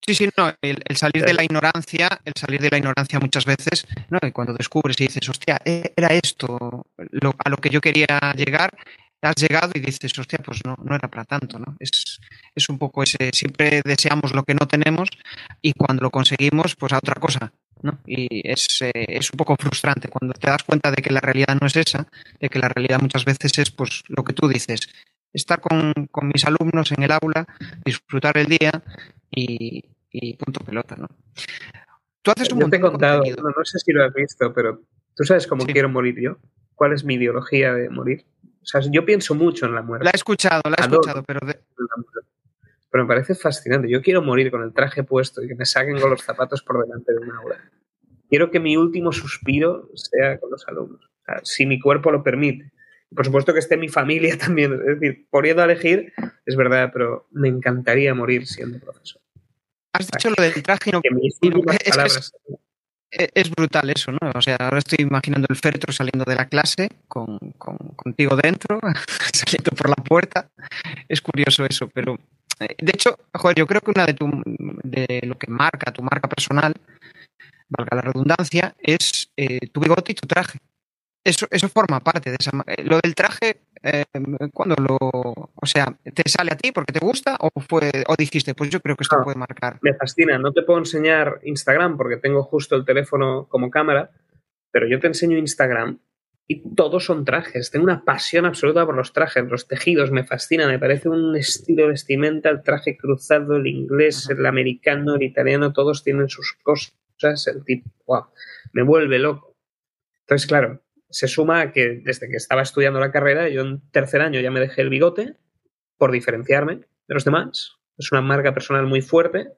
Sí, sí, no, el, el, salir de la ignorancia, el salir de la ignorancia muchas veces, ¿no? Y cuando descubres y dices, hostia, era esto lo, a lo que yo quería llegar, has llegado y dices, hostia, pues no, no era para tanto, ¿no? Es, es un poco ese, siempre deseamos lo que no tenemos y cuando lo conseguimos, pues a otra cosa, ¿no? Y es, eh, es un poco frustrante cuando te das cuenta de que la realidad no es esa, de que la realidad muchas veces es, pues, lo que tú dices, estar con, con mis alumnos en el aula, disfrutar el día y, y punto pelota, ¿no? Tú haces un yo te he contado, no, no, sé si lo has visto, pero tú sabes cómo sí. quiero morir yo. ¿Cuál es mi ideología de morir? O sea, yo pienso mucho en la muerte. La he escuchado, la he escuchado, pero... De... Pero me parece fascinante. Yo quiero morir con el traje puesto y que me saquen con los zapatos por delante de una aula. Quiero que mi último suspiro sea con los alumnos. O sea, si mi cuerpo lo permite. Por supuesto que esté mi familia (laughs) también. Es decir, poniendo a elegir, es verdad, pero me encantaría morir siendo profesor. Has dicho lo del traje no... Últimas es, palabras... es, es, brutal eso, ¿no? O sea, ahora estoy imaginando el féretro saliendo de la clase con, con, contigo dentro, (laughs) saliendo por la puerta. Es curioso eso, pero de hecho, joder, yo creo que una de, tu, de lo que marca tu marca personal, valga la redundancia, es eh, tu bigote y tu traje. Eso, eso forma parte de esa. Eh, lo del traje, eh, ¿cuándo lo. O sea, ¿te sale a ti porque te gusta o, fue, o dijiste, pues yo creo que esto no, puede marcar? Me fascina. No te puedo enseñar Instagram porque tengo justo el teléfono como cámara, pero yo te enseño Instagram y todos son trajes. Tengo una pasión absoluta por los trajes, los tejidos, me fascina, me parece un estilo vestimenta, el traje cruzado, el inglés, el americano, el italiano, todos tienen sus cosas, el tipo, wow, me vuelve loco. Entonces, claro, se suma a que desde que estaba estudiando la carrera, yo en tercer año ya me dejé el bigote por diferenciarme de los demás. Es una marca personal muy fuerte.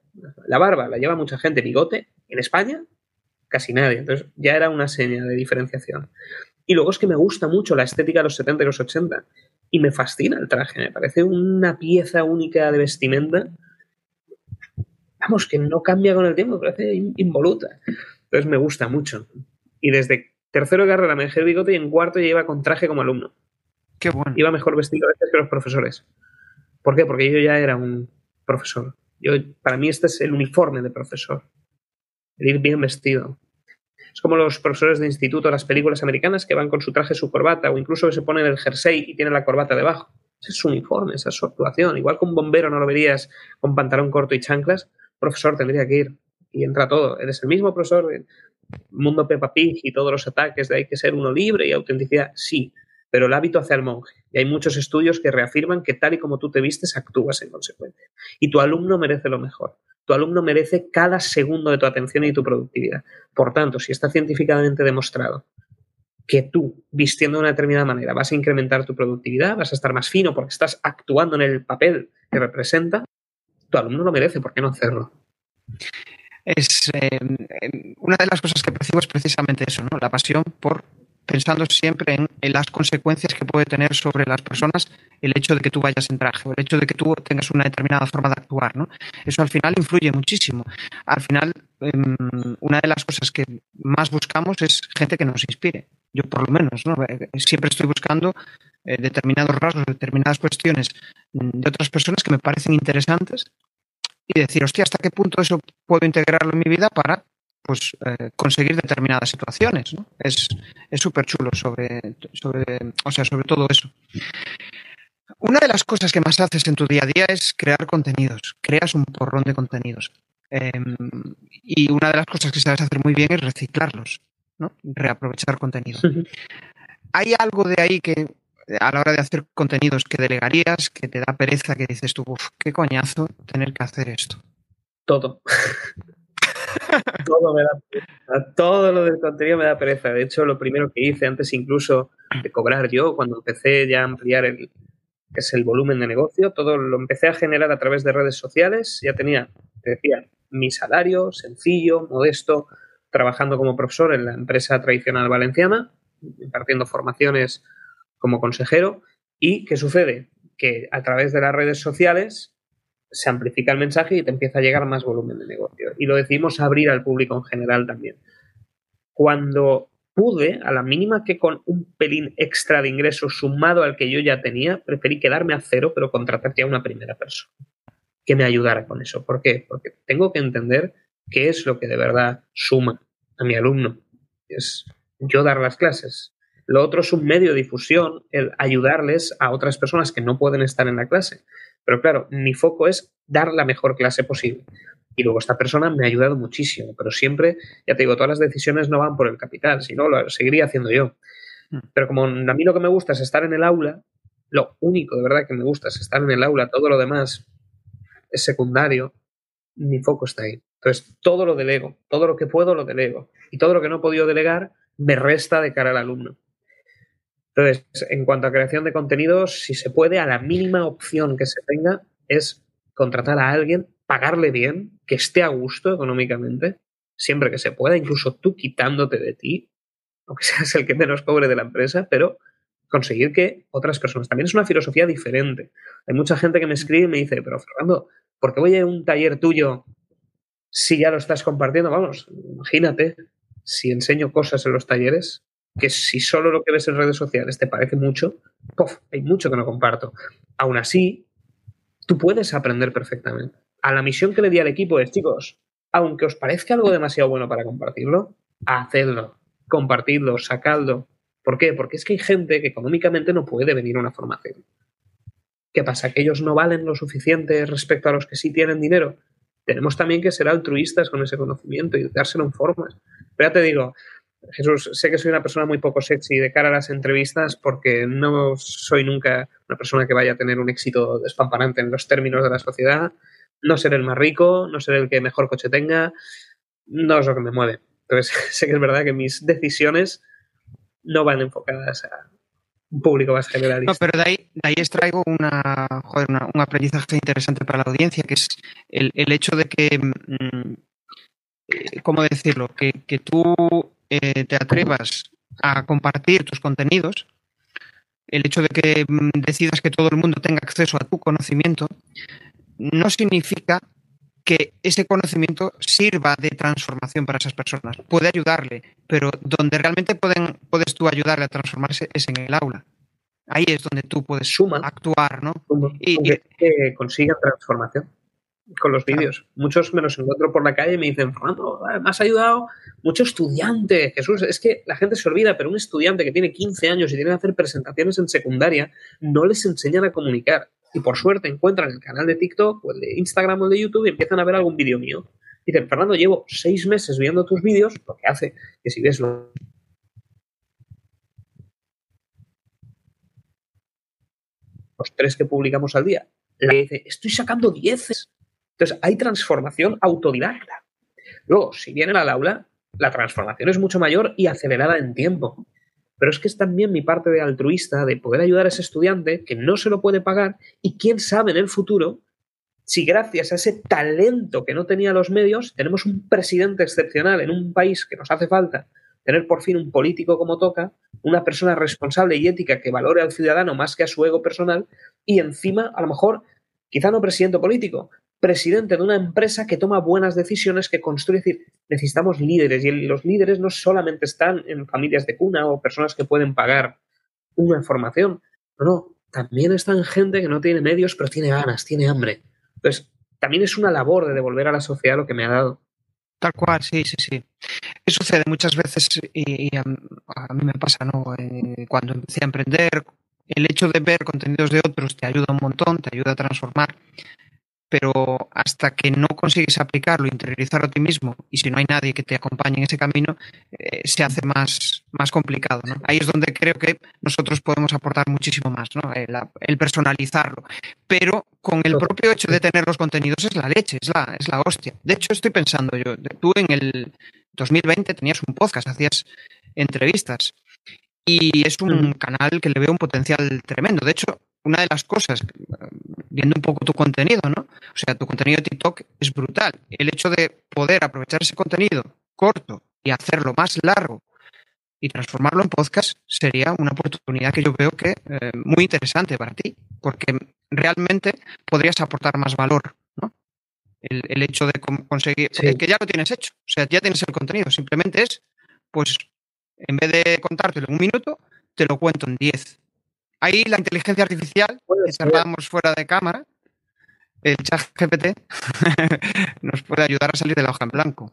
La barba la lleva mucha gente, bigote, en España casi nadie. Entonces ya era una seña de diferenciación. Y luego es que me gusta mucho la estética de los 70 y los 80. Y me fascina el traje. Me parece una pieza única de vestimenta. Vamos, que no cambia con el tiempo, me parece involuta. Entonces me gusta mucho. Y desde tercero de carrera me dejé el bigote y en cuarto ya iba con traje como alumno. Qué bueno. Iba mejor vestido a veces que los profesores. ¿Por qué? Porque yo ya era un profesor. Yo, para mí este es el uniforme de profesor. El ir bien vestido. Es como los profesores de instituto, las películas americanas que van con su traje, su corbata, o incluso se ponen el jersey y tienen la corbata debajo. Ese es su uniforme, esa es su actuación. Igual que un bombero no lo verías con pantalón corto y chanclas, profesor tendría que ir y entra todo. Eres el mismo profesor, mundo Peppa Pig y todos los ataques de hay que ser uno libre y autenticidad, sí, pero el hábito hace al monje. Y hay muchos estudios que reafirman que tal y como tú te vistes, actúas en consecuencia. Y tu alumno merece lo mejor. Tu alumno merece cada segundo de tu atención y tu productividad. Por tanto, si está científicamente demostrado que tú, vistiendo de una determinada manera, vas a incrementar tu productividad, vas a estar más fino porque estás actuando en el papel que representa, tu alumno lo merece, ¿por qué no hacerlo? Es eh, una de las cosas que percibo es precisamente eso, ¿no? La pasión por pensando siempre en, las consecuencias que puede tener sobre las personas el hecho de que tú vayas en traje o el hecho de que tú tengas una determinada forma de actuar. ¿no? Eso al final influye muchísimo. Al final, em, una de las cosas que más buscamos es gente que nos inspire. Yo por lo menos, ¿no? Eh, siempre estoy buscando eh, determinados rasgos, determinadas cuestiones de otras personas que me parecen interesantes y decir, hostia, ¿hasta qué punto eso puedo integrarlo en mi vida para pues eh, conseguir determinadas situaciones. ¿no? Es súper chulo sobre, sobre, o sea, sobre todo eso. Una de las cosas que más haces en tu día a día es crear contenidos. Creas un porrón de contenidos. Em, y una de las cosas que sabes hacer muy bien es reciclarlos, ¿no? reaprovechar contenido. ¿Hay algo de ahí que a la hora de hacer contenidos que delegarías, que te da pereza, que dices tú, uff, qué coñazo tener que hacer esto? Todo. Todo. Todo lo del contenido me da pereza. De hecho, lo primero que hice antes incluso de cobrar yo, cuando empecé ya a ampliar el que es el volumen de negocio, todo lo empecé a generar a través de redes sociales. Ya tenía, te decía, mi salario sencillo, modesto, trabajando como profesor en la empresa tradicional valenciana, impartiendo formaciones como consejero. ¿Y qué sucede? Que a través de las redes sociales se amplifica el mensaje y te empieza a llegar más volumen de negocio. Y lo decidimos abrir al público en general también. Cuando pude, a la mínima que con un pelín extra de ingresos sumado al que yo ya tenía, preferí quedarme a cero, pero contratar ya una primera persona que me ayudara con eso. ¿Por qué? Porque tengo que entender qué es lo que de verdad suma a mi alumno. Es yo dar las clases. Lo otro es un medio de difusión, el ayudarles a otras personas que no pueden estar en la clase. Pero claro, mi foco es dar la mejor clase posible. Y luego esta persona me ha ayudado muchísimo, pero siempre, ya te digo, todas las decisiones no van por el capital, sino lo seguiría haciendo yo. Mm. Pero como a mí lo que me gusta es estar en el aula, lo único de verdad que me gusta es estar en el aula, todo lo demás es secundario, mi foco está ahí. Entonces, todo lo delego, todo lo que puedo lo delego. Y todo lo que no he podido delegar me resta de cara al alumno. Entonces, en cuanto a creación de contenidos, si se puede, a la mínima opción que se tenga es contratar a alguien, pagarle bien, que esté a gusto económicamente, siempre que se pueda, incluso tú quitándote de ti, aunque (laughs) seas el que menos cobre de la empresa, pero conseguir que otras personas. También es una filosofía diferente. Hay mucha gente que me escribe y me dice, pero Fernando, ¿por qué voy a un taller tuyo si ya lo estás compartiendo? Vamos, imagínate si enseño cosas en los talleres, que si solo lo que ves en redes sociales te parece mucho, hay mucho que no comparto. Aún así, tú puedes aprender perfectamente. A la misión que le di al equipo es, chicos, aunque os parezca algo demasiado bueno para compartirlo, hacedlo, compartidlo, sacadlo. ¿Por qué? Porque es que hay gente que económicamente no puede venir a una formación. ¿Qué pasa? ¿Que ellos no valen lo suficiente respecto a los que sí tienen dinero? Tenemos también que ser altruistas con ese conocimiento y dárselo en formas. Pero ya te digo, Jesús, sé que soy una persona muy poco sexy de cara a las entrevistas porque no soy nunca una persona que vaya a tener un éxito despampanante en los términos de la sociedad. No ser el más rico, no ser el que mejor coche tenga, no es lo que me mueve. Entonces, (laughs) sé que es verdad que mis decisiones no van enfocadas a un público más generalista. No, pero de ahí, de ahí extraigo una, joder, un aprendizaje interesante para la audiencia, que es el, hecho de que, mm, eh, ¿cómo decirlo? Que, que tú eh, te atrevas a compartir tus contenidos, el hecho de que mm, decidas que todo el mundo tenga acceso a tu conocimiento, no significa que ese conocimiento sirva de transformación para esas personas. Puede ayudarle, pero donde realmente pueden, puedes tú ayudarle a transformarse es en el aula. Ahí es donde tú puedes actuar, ¿no? y, que consiga transformación. Con los vídeos. Muchos me los encuentro por la calle y me dicen, Fernando, me has ayudado mucho estudiante. Jesús, es que la gente se olvida, pero un estudiante que tiene 15 años y tiene que hacer presentaciones en secundaria, no les enseñan a comunicar. Y por suerte encuentran el canal de TikTok o el de Instagram o el de YouTube y empiezan a ver algún vídeo mío. Dicen, Fernando, llevo seis meses viendo tus vídeos, lo que hace que si ves los tres que publicamos al día, le dice, estoy sacando dieces entonces, hay transformación autodidacta. Luego, si vienen al aula, la transformación es mucho mayor y acelerada en tiempo. Pero es que es también mi parte de altruista de poder ayudar a ese estudiante que no se lo puede pagar y quién sabe en el futuro si gracias a ese talento que no tenía los medios tenemos un presidente excepcional en un país que nos hace falta tener por fin un político como toca, una persona responsable y ética que valore al ciudadano más que a su ego personal y encima a lo mejor quizá no presidente político, presidente de una empresa que toma buenas decisiones, que construye. Es decir, necesitamos líderes y los líderes no solamente están en familias de cuna o personas que pueden pagar una formación. No, no, también están gente que no tiene medios, pero tiene ganas, tiene hambre. Entonces, también es una labor de devolver a la sociedad lo que me ha dado. Tal cual, sí, sí, sí. Eso sucede muchas veces y, a, mí me pasa, ¿no? Eh, cuando empecé a emprender, el hecho de ver contenidos de otros te ayuda un montón, te ayuda a transformar pero hasta que no consigues aplicarlo, interiorizarlo a ti mismo, y si no hay nadie que te acompañe en ese camino, eh, se hace más, más complicado. ¿no? Ahí es donde creo que nosotros podemos aportar muchísimo más, ¿no? el, personalizarlo. Pero con el propio hecho de tener los contenidos es la leche, es la, es la hostia. De hecho, estoy pensando yo, tú en el 2020 tenías un podcast, hacías entrevistas. Y es un canal que le veo un potencial tremendo. De hecho, una de las cosas, viendo un poco tu contenido, ¿no? O sea, tu contenido de TikTok es brutal. El hecho de poder aprovechar ese contenido corto y hacerlo más largo y transformarlo en podcast sería una oportunidad que yo veo que eh, muy interesante para ti, porque realmente podrías aportar más valor, ¿no? El, hecho de conseguir, que ya lo tienes hecho, o sea, ya tienes el contenido, simplemente es, pues, en vez de contártelo en un minuto, te lo cuento en diez Ahí la inteligencia artificial, que cerramos fuera de cámara, el chat GPT, (laughs) nos puede ayudar a salir de la hoja en blanco.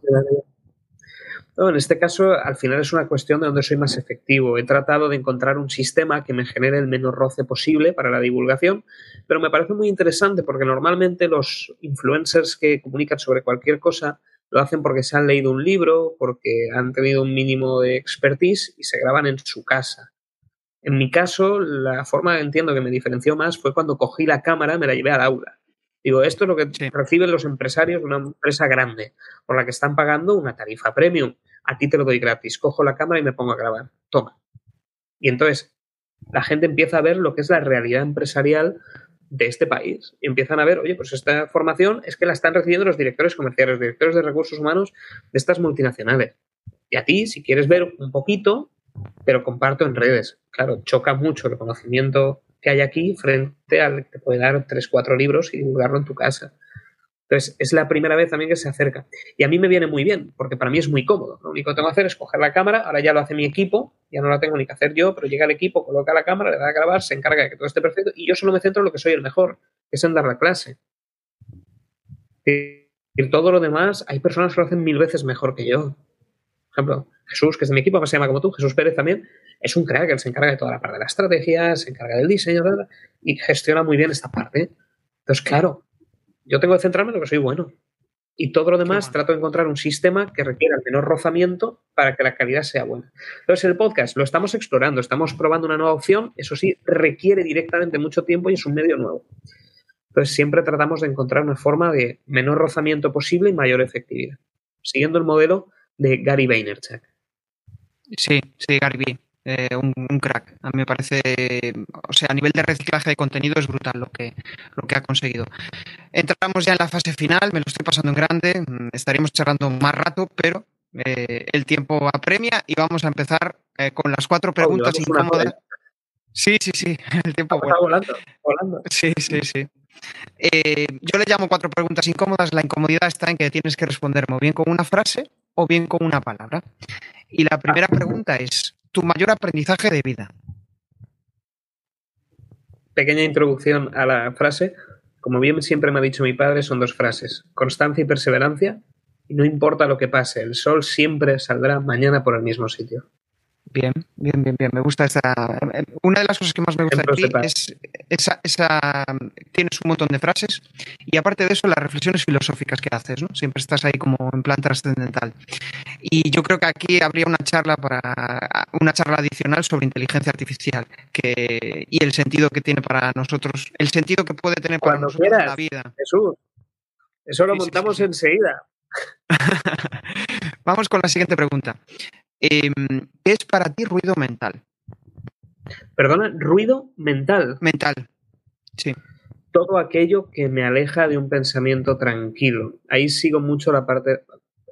en este caso, al final es una cuestión de dónde soy más efectivo. He tratado de encontrar un sistema que me genere el menor roce posible para la divulgación, pero me parece muy interesante porque normalmente los influencers que comunican sobre cualquier cosa lo hacen porque se han leído un libro, porque han tenido un mínimo de expertise y se graban en su casa. En mi caso, la forma entiendo que me diferenció más fue cuando cogí la cámara y me la llevé al aula. Digo, esto es lo que reciben los empresarios de una empresa grande, por la que están pagando una tarifa premium. A ti te lo doy gratis. Cojo la cámara y me pongo a grabar. Toma. Y entonces la gente empieza a ver lo que es la realidad empresarial de este país. Y empiezan a ver, oye, pues esta formación es que la están recibiendo los directores comerciales, los directores de recursos humanos de estas multinacionales. Y a ti, si quieres ver un poquito, pero comparto en redes. Claro, choca mucho el conocimiento que hay aquí frente al que te puede dar tres, cuatro libros y divulgarlo en tu casa. Entonces, es la primera vez también que se acerca. Y a mí me viene muy bien, porque para mí es muy cómodo. Lo único que tengo que hacer es coger la cámara, ahora ya lo hace mi equipo, ya no la tengo ni que hacer yo, pero llega el equipo, coloca la cámara, le da a grabar, se encarga de que todo esté perfecto y yo solo me centro en lo que soy el mejor, que es en dar la clase. Y todo lo demás, hay personas que lo hacen mil veces mejor que yo. Por ejemplo, Jesús, que es de mi equipo, se llama como tú, Jesús Pérez también, es un crack, él se encarga de toda la parte de la estrategia, se encarga del diseño y gestiona muy bien esta parte. Entonces, claro, yo tengo que centrarme en lo que soy bueno. Y todo lo demás trato de encontrar un sistema que requiera el menor rozamiento para que la calidad sea buena. Entonces, el podcast lo estamos explorando, estamos probando una nueva opción, eso sí, requiere directamente mucho tiempo y es un medio nuevo. Entonces, siempre tratamos de encontrar una forma de menor rozamiento posible y mayor efectividad, siguiendo el modelo de Gary Vaynerchuk. Sí, sí, Gary Vee. Eh, un, crack. A mí me parece, o sea, a nivel de reciclaje de contenido es brutal lo que, lo que ha conseguido. Entramos ya en la fase final, me lo estoy pasando en grande, mm, estaríamos charlando más rato, pero eh, el tiempo apremia y vamos a empezar eh, con las cuatro preguntas incómodas. Sí, sí, sí, (laughs) el tiempo está volando, volando. Sí, sí, sí. yo le llamo cuatro preguntas incómodas. La incomodidad está en que tienes que responderme bien con una frase o bien con una palabra. Y la primera pregunta es, ¿tu mayor aprendizaje de vida? Pequeña introducción a la frase. como bien siempre me ha dicho mi padre, son dos frases, constancia y perseverancia, y no importa lo que pase, el sol siempre saldrá mañana por el mismo sitio. Bien, bien, bien, bien. Me gusta esa. Una de las cosas que más me gusta de ti es esa, esa. Tienes un montón de frases y aparte de eso, las reflexiones filosóficas que haces, ¿no? Siempre estás ahí como en plan trascendental. Y yo creo que aquí habría una charla para una charla adicional sobre inteligencia artificial que, y el sentido que tiene para nosotros, el sentido que puede tener para nosotros en la vida. Jesús, eso lo montamos enseguida. (laughs) Vamos con la siguiente pregunta. Em, ¿Qué es para ti ruido mental? Perdona, ruido mental. Mental, sí. Todo aquello que me aleja de un pensamiento tranquilo. Ahí sigo mucho la parte.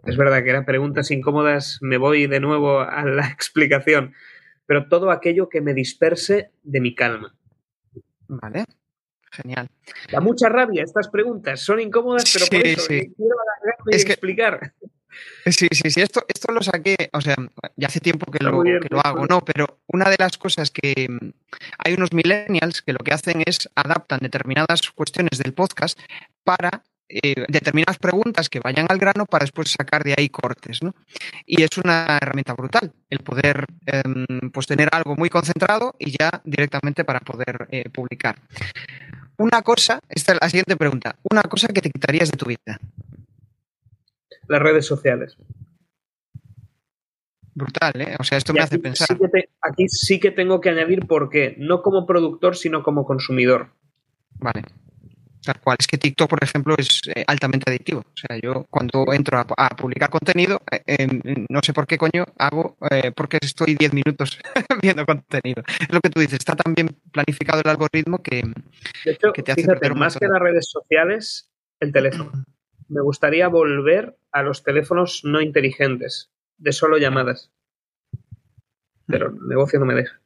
Es verdad que eran preguntas incómodas, me voy de nuevo a la (laughs) explicación. Pero todo aquello que me disperse de mi calma. Vale, genial. Da mucha rabia estas preguntas, son incómodas, pero por eso quiero es explicar. Sí, sí, sí, esto, esto lo saqué, o sea, ya hace tiempo que lo, que lo hago, ¿no? Pero una de las cosas que mm, hay unos millennials que lo que hacen es adaptan determinadas cuestiones del podcast para eh, determinadas preguntas que vayan al grano para después sacar de ahí cortes, ¿no? Y es una herramienta brutal el poder em, pues tener algo muy concentrado y ya directamente para poder eh, publicar. Una cosa, esta es la siguiente pregunta, una cosa que te quitarías de tu vida las redes sociales. Brutal, ¿eh? O sea, esto me hace pensar. aquí sí que tengo que añadir por qué, no como productor, sino como consumidor. Vale. Tal cual. Es que TikTok, por ejemplo, es eh, altamente adictivo. O sea, yo cuando entro a, publicar contenido, eh, no sé por qué coño hago, eh, porque estoy 10 minutos (laughs) viendo contenido. Es lo que tú dices, está tan bien planificado el algoritmo que, que te hace fíjate, más que las redes sociales, el teléfono. Me gustaría volver a los teléfonos no inteligentes, de solo llamadas. Pero el negocio no me deja.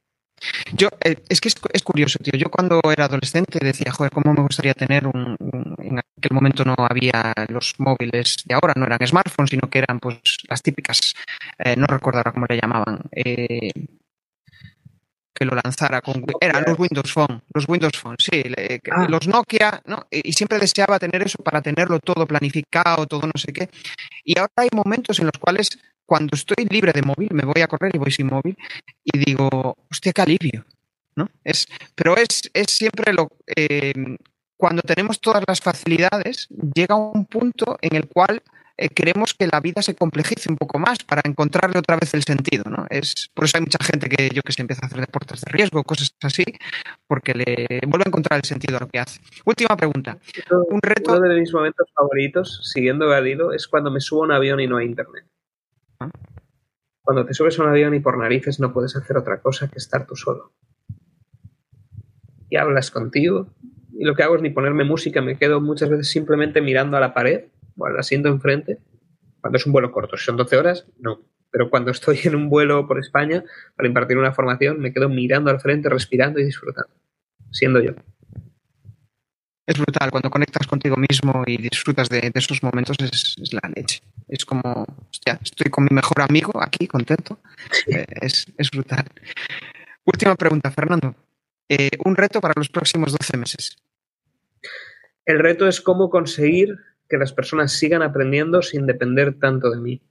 Yo, eh, es que es, curioso, tío. Yo cuando era adolescente decía, joder, cómo me gustaría tener un, En aquel momento no había los móviles de ahora, no eran smartphones, sino que eran pues las típicas, eh, no recuerdo ahora cómo le llamaban, eh, que lo lanzara con eran los Windows Phone, los Windows Phone, sí, ah. los Nokia, ¿no? Y siempre deseaba tener eso para tenerlo todo planificado, todo no sé qué. Y ahora hay momentos en los cuales cuando estoy libre de móvil, me voy a correr y voy sin móvil y digo, hostia, qué alivio, ¿no? Es, pero es, es siempre lo eh, cuando tenemos todas las facilidades, llega un punto en el cual eh, queremos que la vida se complejice un poco más para encontrarle otra vez el sentido, ¿no? Es, por eso hay mucha gente que yo que se empieza a hacer deportes de riesgo, cosas así, porque le vuelve a encontrar el sentido a lo que hace. Última pregunta. Un reto... Uno de mis momentos favoritos, siguiendo Galilo, es cuando me subo a un avión y no hay internet. Ah. Cuando te subes a un avión y por narices no puedes hacer otra cosa que estar tú solo. Y hablas contigo. Y lo que hago es ni ponerme música, me quedo muchas veces simplemente mirando a la pared bueno, asiento enfrente, cuando es un vuelo corto, si son 12 horas, no. Pero cuando estoy en un vuelo por España para impartir una formación, me quedo mirando al frente, respirando y disfrutando, siendo yo. Es brutal, cuando conectas contigo mismo y disfrutas de, esos momentos es, la leche. Es como, hostia, estoy con mi mejor amigo aquí, contento. Eh, es, brutal. Última pregunta, Fernando. Eh, un reto para los próximos 12 meses. El reto es cómo conseguir que las personas sigan aprendiendo sin depender tanto de mí.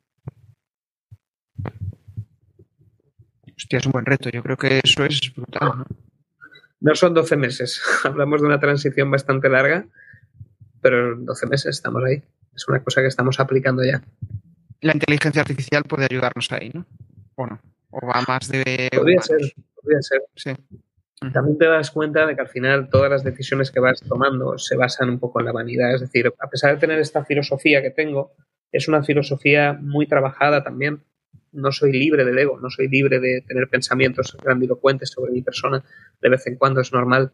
Hostia, es un buen reto. Yo creo que eso es brutal, ¿no? No son 12 meses. (laughs) Hablamos de una transición bastante larga, pero en 12 meses estamos ahí. Es una cosa que estamos aplicando ya. La inteligencia artificial puede ayudarnos ahí, ¿no? ¿O no? ¿O va más de... Podría ser, podría ser. Sí. También te das cuenta de que al final todas las decisiones que vas tomando se basan un poco en la vanidad. Es decir, a pesar de tener esta filosofía que tengo, es una filosofía muy trabajada también. No soy libre del ego, no soy libre de tener pensamientos grandilocuentes sobre mi persona. De vez en cuando es normal.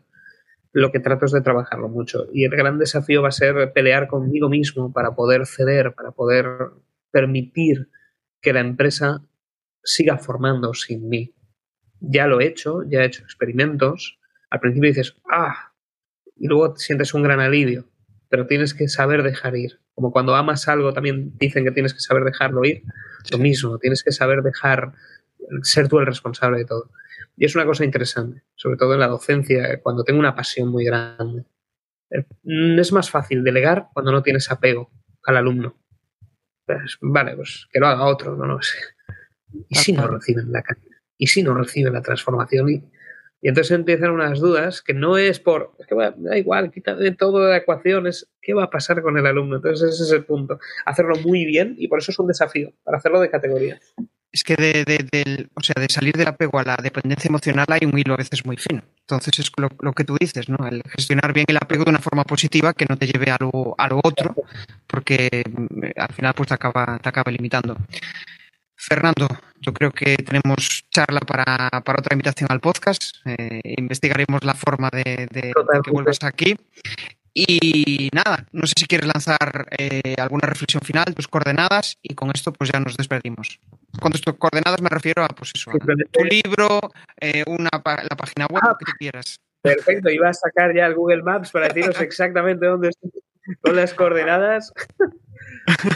Lo que trato es de trabajarlo mucho. Y el gran desafío va a ser pelear conmigo mismo para poder ceder, para poder permitir que la empresa siga formando sin mí ya lo he hecho, ya he hecho experimentos. Al principio dices, ah, y luego sientes un gran alivio, pero tienes que saber dejar ir. Como cuando amas algo también dicen que tienes que saber dejarlo ir, lo mismo, tienes que saber dejar, ser tú el responsable de todo. Y es una cosa interesante, sobre todo en la docencia, cuando tengo una pasión muy grande. Mm, es más fácil delegar cuando no tienes apego al alumno. Pues, vale, pues que lo haga otro, no lo sé. ¿Y si no reciben la ¿Y si no reciben la transformación? Y, entonces empiezan unas dudas que no es por, es que da igual, quita de todo de la ecuación, es qué va a pasar con el alumno. Entonces ese es el punto. Hacerlo muy bien y por eso es un desafío, para hacerlo de categoría es que de, o sea, de salir del apego a la dependencia emocional hay un hilo a veces muy fino. Entonces es lo, que tú dices, ¿no? El gestionar bien el apego de una forma positiva que no te lleve a lo, a lo otro, porque mm, al final pues te acaba, te acaba limitando. Fernando, yo creo que tenemos charla para, otra invitación al podcast. Eh, investigaremos la forma de, de que vuelvas aquí. Y nada, no sé si quieres lanzar eh, alguna reflexión final, tus coordenadas, y con esto pues ya nos despedimos. Con tus coordenadas me refiero a, pues eso, tu libro, eh, una, la página web, lo que tú quieras. Perfecto, iba a sacar ya el Google Maps para deciros (laughs) exactamente dónde estoy con las coordenadas.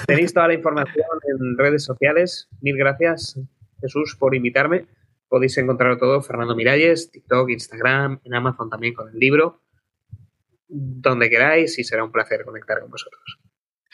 Tenéis toda la información en redes sociales. Mil gracias, Jesús, por invitarme. Podéis encontrarlo todo, Fernando Miralles, TikTok, Instagram, en Amazon también con el libro donde queráis y será un placer conectar con vosotros.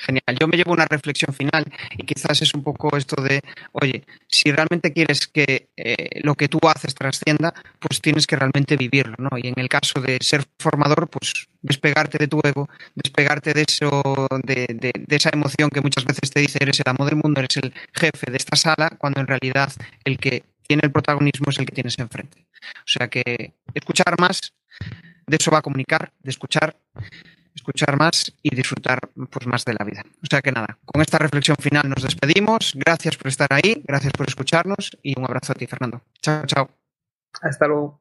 Genial. Yo me llevo una reflexión final y quizás es un poco esto de, oye, si realmente quieres que eh, lo que tú haces trascienda, pues tienes que realmente vivirlo, ¿no? Y en el caso de ser formador, pues despegarte de tu ego, despegarte de eso, de, de esa emoción que muchas veces te dice eres el amo del mundo, eres el jefe de esta sala, cuando en realidad el que tiene el protagonismo es el que tienes enfrente. O sea que escuchar más, de eso va a comunicar, de escuchar, escuchar más y disfrutar pues, más de la vida. O sea que nada, con esta reflexión final nos despedimos. Gracias por estar ahí, gracias por escucharnos y un abrazo a ti, Fernando. Chao, chao. Hasta luego.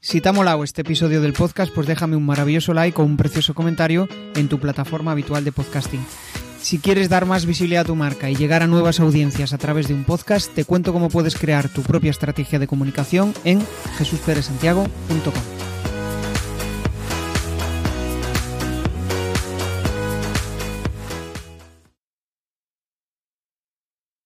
Si te ha molado este episodio del podcast, pues déjame un maravilloso like o un precioso comentario en tu plataforma habitual de podcasting. Si quieres dar más visibilidad a tu marca y llegar a nuevas audiencias a través de un podcast, te cuento cómo puedes crear tu propia estrategia de comunicación en jesusperesantiago.com.